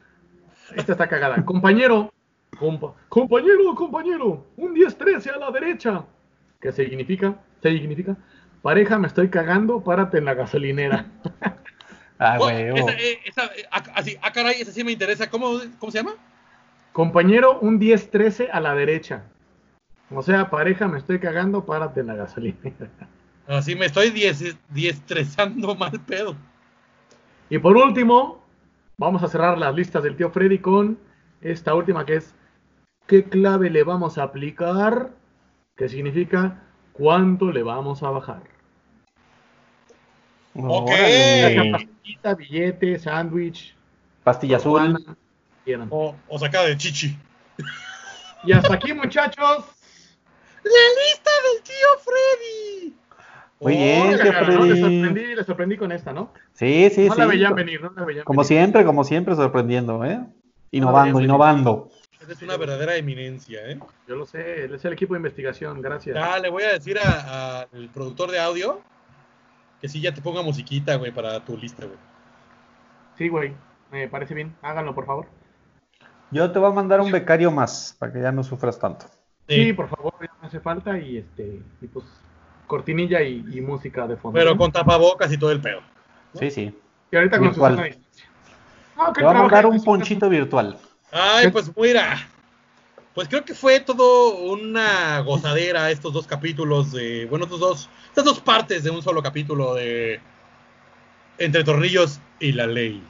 Esta está cagada. Compañero. compa- compañero, compañero. Un 10-13 a la derecha. ¿Qué significa? ¿Se significa? Pareja, me estoy cagando, párate en la gasolinera. [LAUGHS] Ah, Oh, huevo. esa, eh, eh, ah, así, ah, caray, esa sí me interesa. ¿Cómo, cómo se llama? Compañero, un 10-13 a la derecha. O sea, pareja, me estoy cagando, párate en la gasolinera. Así me estoy diez- diestresando mal pedo. Y por último, vamos a cerrar las listas del tío Freddy con esta última que es ¿qué clave le vamos a aplicar? Que significa ¿cuánto le vamos a bajar? Ok. Órale. Pastillita, billete, sándwich, Pastilla azul. O, o sacada de chichi. Y hasta aquí, muchachos. ¡La lista del tío Freddy! Muy bien, tío ¿no? Freddy. Les sorprendí, les sorprendí con esta, ¿no? Sí, sí, no sí. la veían venir, no la veían Como venir. siempre, como siempre, sorprendiendo, ¿eh? Innovando, innovando. Es una verdadera eminencia, ¿eh? Yo lo sé, él es el equipo de investigación, gracias. Ya le voy a decir al productor de audio que sí ya te ponga musiquita, güey, para tu lista, güey. Sí, güey, me parece bien. Háganlo, por favor. Yo te voy a mandar un becario más para que ya no sufras tanto. Sí, por favor, ya me hace falta y este, y pues cortinilla y, y música de fondo. Pero ¿no? con tapabocas y todo el pedo. Sí, sí. Y ahorita con. Susana distancia. No, Te voy a mandar un su ponchito virtual. Ay, pues mira. Pues creo que fue todo una gozadera estos dos capítulos de. Bueno, estos dos. Estas dos partes de un solo capítulo de. Entre Tornillos y la Ley.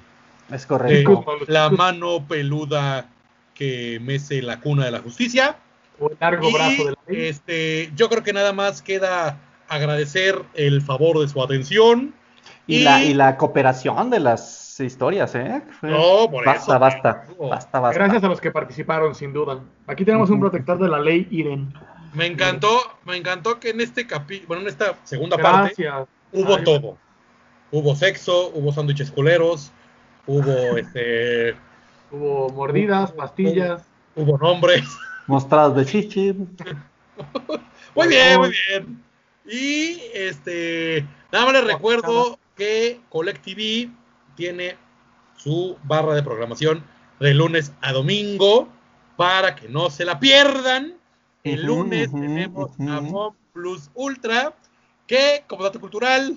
Es correcto. la mano peluda que mece la cuna de la justicia. O el largo Y, brazo de la ley. este, yo creo que nada más queda agradecer el favor de su atención. Y, la, y la cooperación de las historias, ¿eh? No, por basta, eso, basta, no. basta, basta. Gracias a los que participaron, sin duda. Aquí tenemos un protector de la ley, Iren. Me encantó, me encantó que en este capítulo, bueno, en esta segunda parte hubo Ay, todo. Hubo sexo, hubo sándwiches culeros, hubo [LAUGHS] este, Hubo mordidas, pastillas. hubo nombres. Mostrados de chichi. [LAUGHS] Muy bien, muy bien. Y este, nada más les recuerdo que Collective tiene su barra de programación de lunes a domingo para que no se la pierdan. El lunes ujú, tenemos a ujú. Mob Plus Ultra, que como dato cultural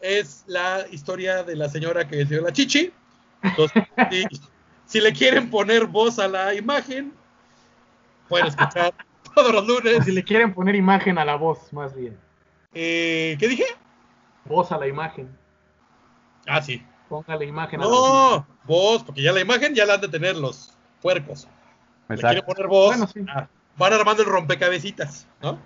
es la historia de la señora que dio la chichi. Entonces, [LAUGHS] si, si le quieren poner voz a la imagen, pueden escuchar [LAUGHS] todos los lunes. si le quieren poner imagen a la voz, más bien. Eh, ¿Qué dije? Voz a la imagen. Ah, sí. Póngale imagen a la voz. No, voz, porque ya la imagen ya la han de tener los puercos. Le quieren Exacto. poner voz. Bueno, sí. ah, van armando el rompecabecitas, ¿no?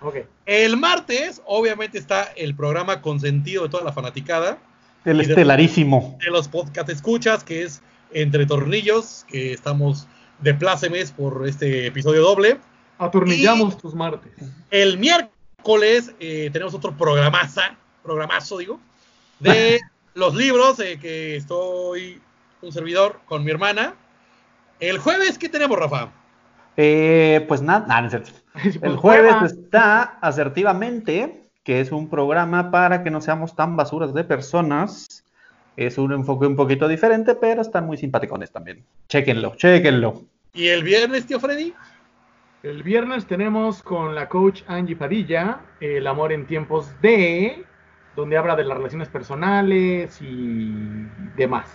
Ok. El martes, obviamente, está el programa consentido de toda la fanaticada El Y de- estelarísimo. de los podcast escuchas, que es Entre Tornillos, que estamos de plácemes por este episodio doble. Atornillamos tus martes. El miércoles eh, tenemos otro programaza, programazo, digo, de los libros eh, que estoy un servidor con mi hermana. El jueves, ¿qué tenemos, Rafa? Eh, pues nada, nah, no es cierto. [LAUGHS] Pues, El jueves está Asertivamente, que es un programa para que no seamos tan basuras de personas. Es un enfoque un poquito diferente, pero están muy simpaticones también. Chéquenlo, chéquenlo. Y el viernes, tío Freddy. El viernes tenemos con la coach Angie Padilla El amor en tiempos de, donde habla de las relaciones personales y demás.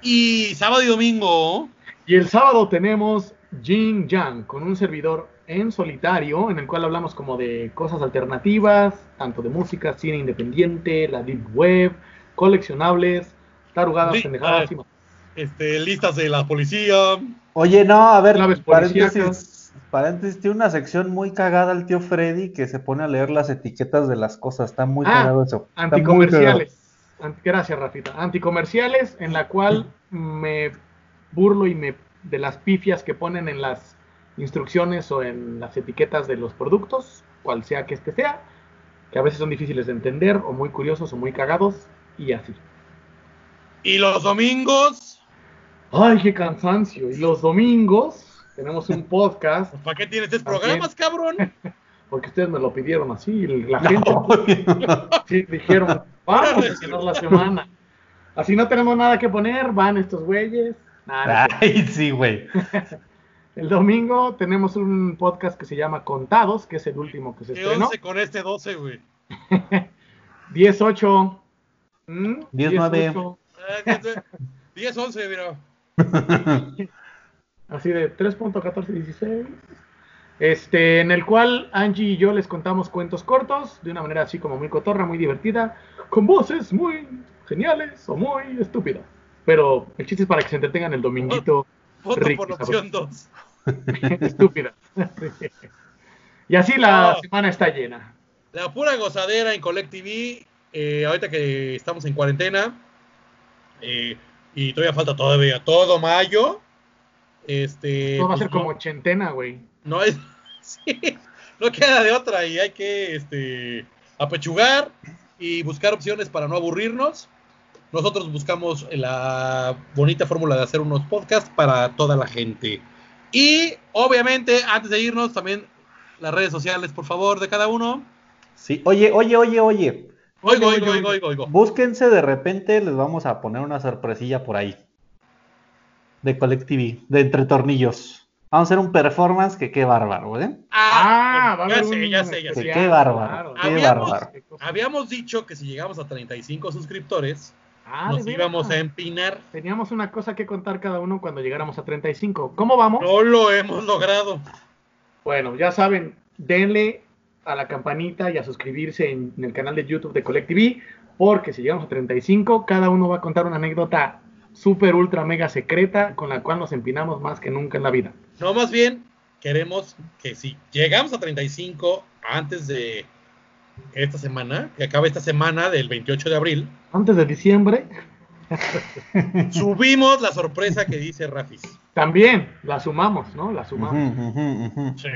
Y sábado y domingo. Y el sábado tenemos Jin Yang con un servidor en solitario en el cual hablamos como de cosas alternativas, tanto de música, cine independiente, la deep web, coleccionables, tarugadas, Sí, pendejadas ah, y más. Este, listas de la policía. Oye, no, a ver, paréntesis, policíacas. Paréntesis, tiene una sección muy cagada el tío Freddy que se pone a leer las etiquetas de las cosas. Está muy Ah, cagado eso. Anticomerciales. Anti- gracias, Rafita. Anticomerciales en la cual me burlo y me de las pifias que ponen en las instrucciones o en las etiquetas de los productos, cual sea que este sea, que a veces son difíciles de entender o muy curiosos o muy cagados y así. Y los domingos. Ay, qué cansancio. Y los domingos tenemos un podcast, ¿Para qué tienes tres programas, cabrón? [LAUGHS] porque ustedes me lo pidieron así, la [LAUGHS] gente [LAUGHS] sí, dijeron, vamos a llenar la semana. Así no tenemos nada que poner, van estos güeyes. No. Ay, sí, güey. El domingo tenemos un podcast que se llama Contados, que es el último que se ¿Qué estrenó. once con este 12, güey? 10-8. Mm, 10-9. 18. Ah, que te- 10, 11, mira. Así de 3.1416. Este, en el cual Angie y yo les contamos cuentos cortos, de una manera así como muy cotorra, muy divertida, con voces muy geniales o muy estúpidas. Pero el chiste es para que se entretengan el dominguito Ricky, por opción 2. [LAUGHS] estúpida. [LAUGHS] y así la No. semana está llena. La pura gozadera en Collect TV. eh, ahorita que estamos en cuarentena. eh, y todavía falta todavía todo mayo. Este. Todo va a pues ser no- como ochentena, güey. No es. [LAUGHS] sí, no queda de otra y hay que este, apechugar y buscar opciones para no aburrirnos. Nosotros buscamos la bonita fórmula de hacer unos podcasts para toda la gente. Y obviamente, antes de irnos, también las redes sociales, por favor, de cada uno. Sí, oye, oye, oye, oye. Oigo, Oigo, oigo, oigo, oigo, oigo, oigo. Búsquense de repente, les vamos a poner una sorpresilla por ahí. De Collective, de entre tornillos. Vamos a hacer un performance que qué bárbaro, ¿eh? Ah, va a ya sé, un ya sé, ya sé. qué bárbaro, claro. qué Habíamos- bárbaro. Habíamos dicho que si llegamos a 35 suscriptores, Ah, nos íbamos a empinar. Teníamos una cosa que contar cada uno cuando llegáramos a 35. ¿Cómo vamos? No lo hemos logrado. Bueno, ya saben, denle a la campanita y a suscribirse en, en el canal de YouTube de Collective, porque si llegamos a 35, cada uno va a contar una anécdota súper, ultra, mega secreta con la cual nos empinamos más que nunca en la vida. No, más bien, queremos que si llegamos a 35 antes de esta semana, que acabe esta semana del 28 de abril, Antes de diciembre, [LAUGHS] subimos la sorpresa que dice Rafis. también la sumamos, ¿no? La sumamos. Sí.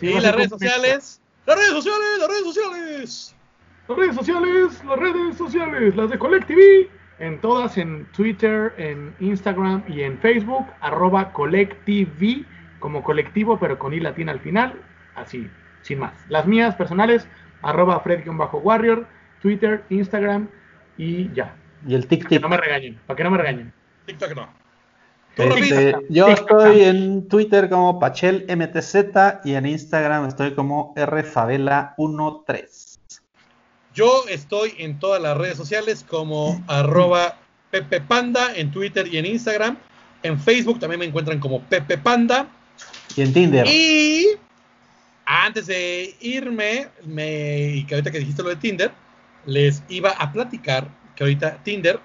Sí, y las redes sociales. Las redes sociales, las redes sociales. Las redes sociales, las redes sociales, las de Collective, en todas, en Twitter, en Instagram y en Facebook, arroba Collective, como colectivo, pero con i latina al final, así, sin más. Las mías personales, arroba Fred-Warrior, Twitter, Instagram y ya. Y el tic Que tic. no me regañen, para que no me regañen. TikTok no. Este, yo estoy en Twitter como PachelMTZ y en Instagram estoy como RFavela13. Yo estoy en todas las redes sociales como arroba Pepe Panda en Twitter y en Instagram. En Facebook también me encuentran como Pepe Panda. Y en Tinder. Y antes de irme, me, y que ahorita que dijiste lo de Tinder, les iba a platicar que ahorita Tinder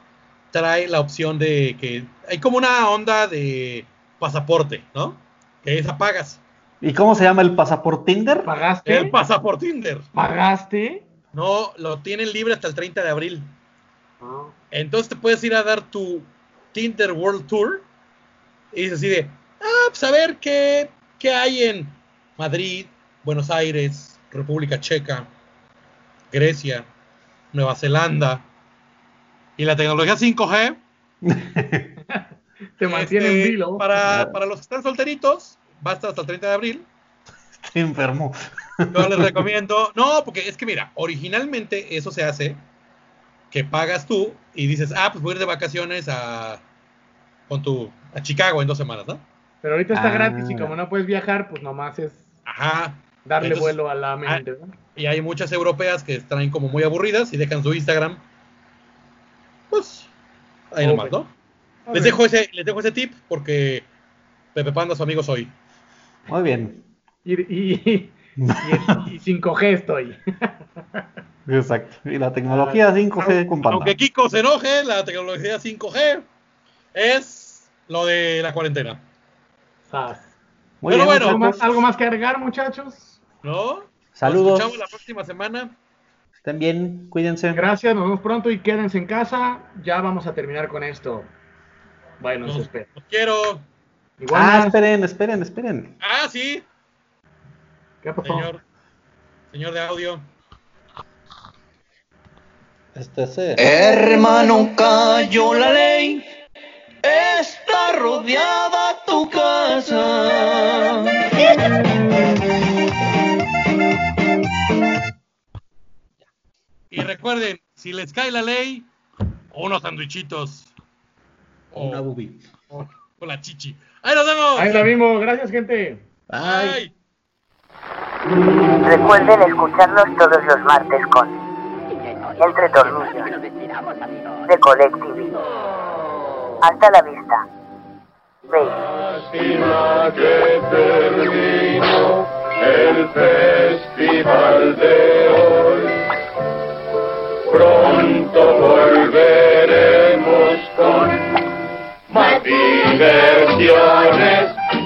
trae la opción de que hay como una onda de pasaporte, ¿no? Que esa pagas. ¿Y cómo se llama el pasaporte Tinder? ¿Pagaste? El pasaporte Tinder. ¿Pagaste? No, lo tienen libre hasta el 30 de abril. No. Entonces te puedes ir a dar tu Tinder World Tour y dices así de, ah, pues a ver qué, qué hay en Madrid, Buenos Aires, República Checa, Grecia, Nueva Zelanda. Y la tecnología 5G [LAUGHS] Te mantiene este, en vilo. para, para los que están solteritos, va a estar hasta el 30 de abril. Estoy enfermo. Yo les recomiendo. No, porque es que mira, originalmente eso se hace que pagas tú y dices, ah, pues voy a ir de vacaciones a con tu a Chicago en dos semanas, ¿no? Pero ahorita está Ah. gratis y como no puedes viajar, pues nomás es Ajá. darle Entonces, vuelo a la mente. ¿no? Y hay muchas europeas que están como muy aburridas y dejan su Instagram. Pues ahí nomás, ¿no? Les dejo ese, les dejo ese tip porque Pepe Panda su amigo soy. Muy bien. Y, y, y, y sin coger estoy. [LAUGHS] Exacto. Y la tecnología 5G con panda. Aunque Kiko se enoje, la tecnología 5G es lo de la cuarentena. Muy Pero bien, bueno, ¿Algo, más, algo más que agregar, muchachos? ¿no? Saludos. Nos escuchamos la próxima semana. Estén bien, cuídense. Gracias, nos vemos pronto y quédense en casa. Ya vamos a terminar con esto. Bueno, se Los, espera. los quiero. Igual, Ah, esperen, esperen, esperen. Ah, sí, ¿qué pasó? señor. Señor de audio. Este es el- Hermano, cayó la ley. Está rodeada tu casa. Y recuerden, si les cae la ley, unos sandwichitos. O, Una o- o la chichi. ¡Ahí nos vemos! Ahí la vimos. Gracias, gente. Bye. Recuerden escucharnos todos los martes con Entre tornillos. De Colectivi. Hasta la vista. Lástima que terminó el festival de hoy. Pronto volveremos con más diversiones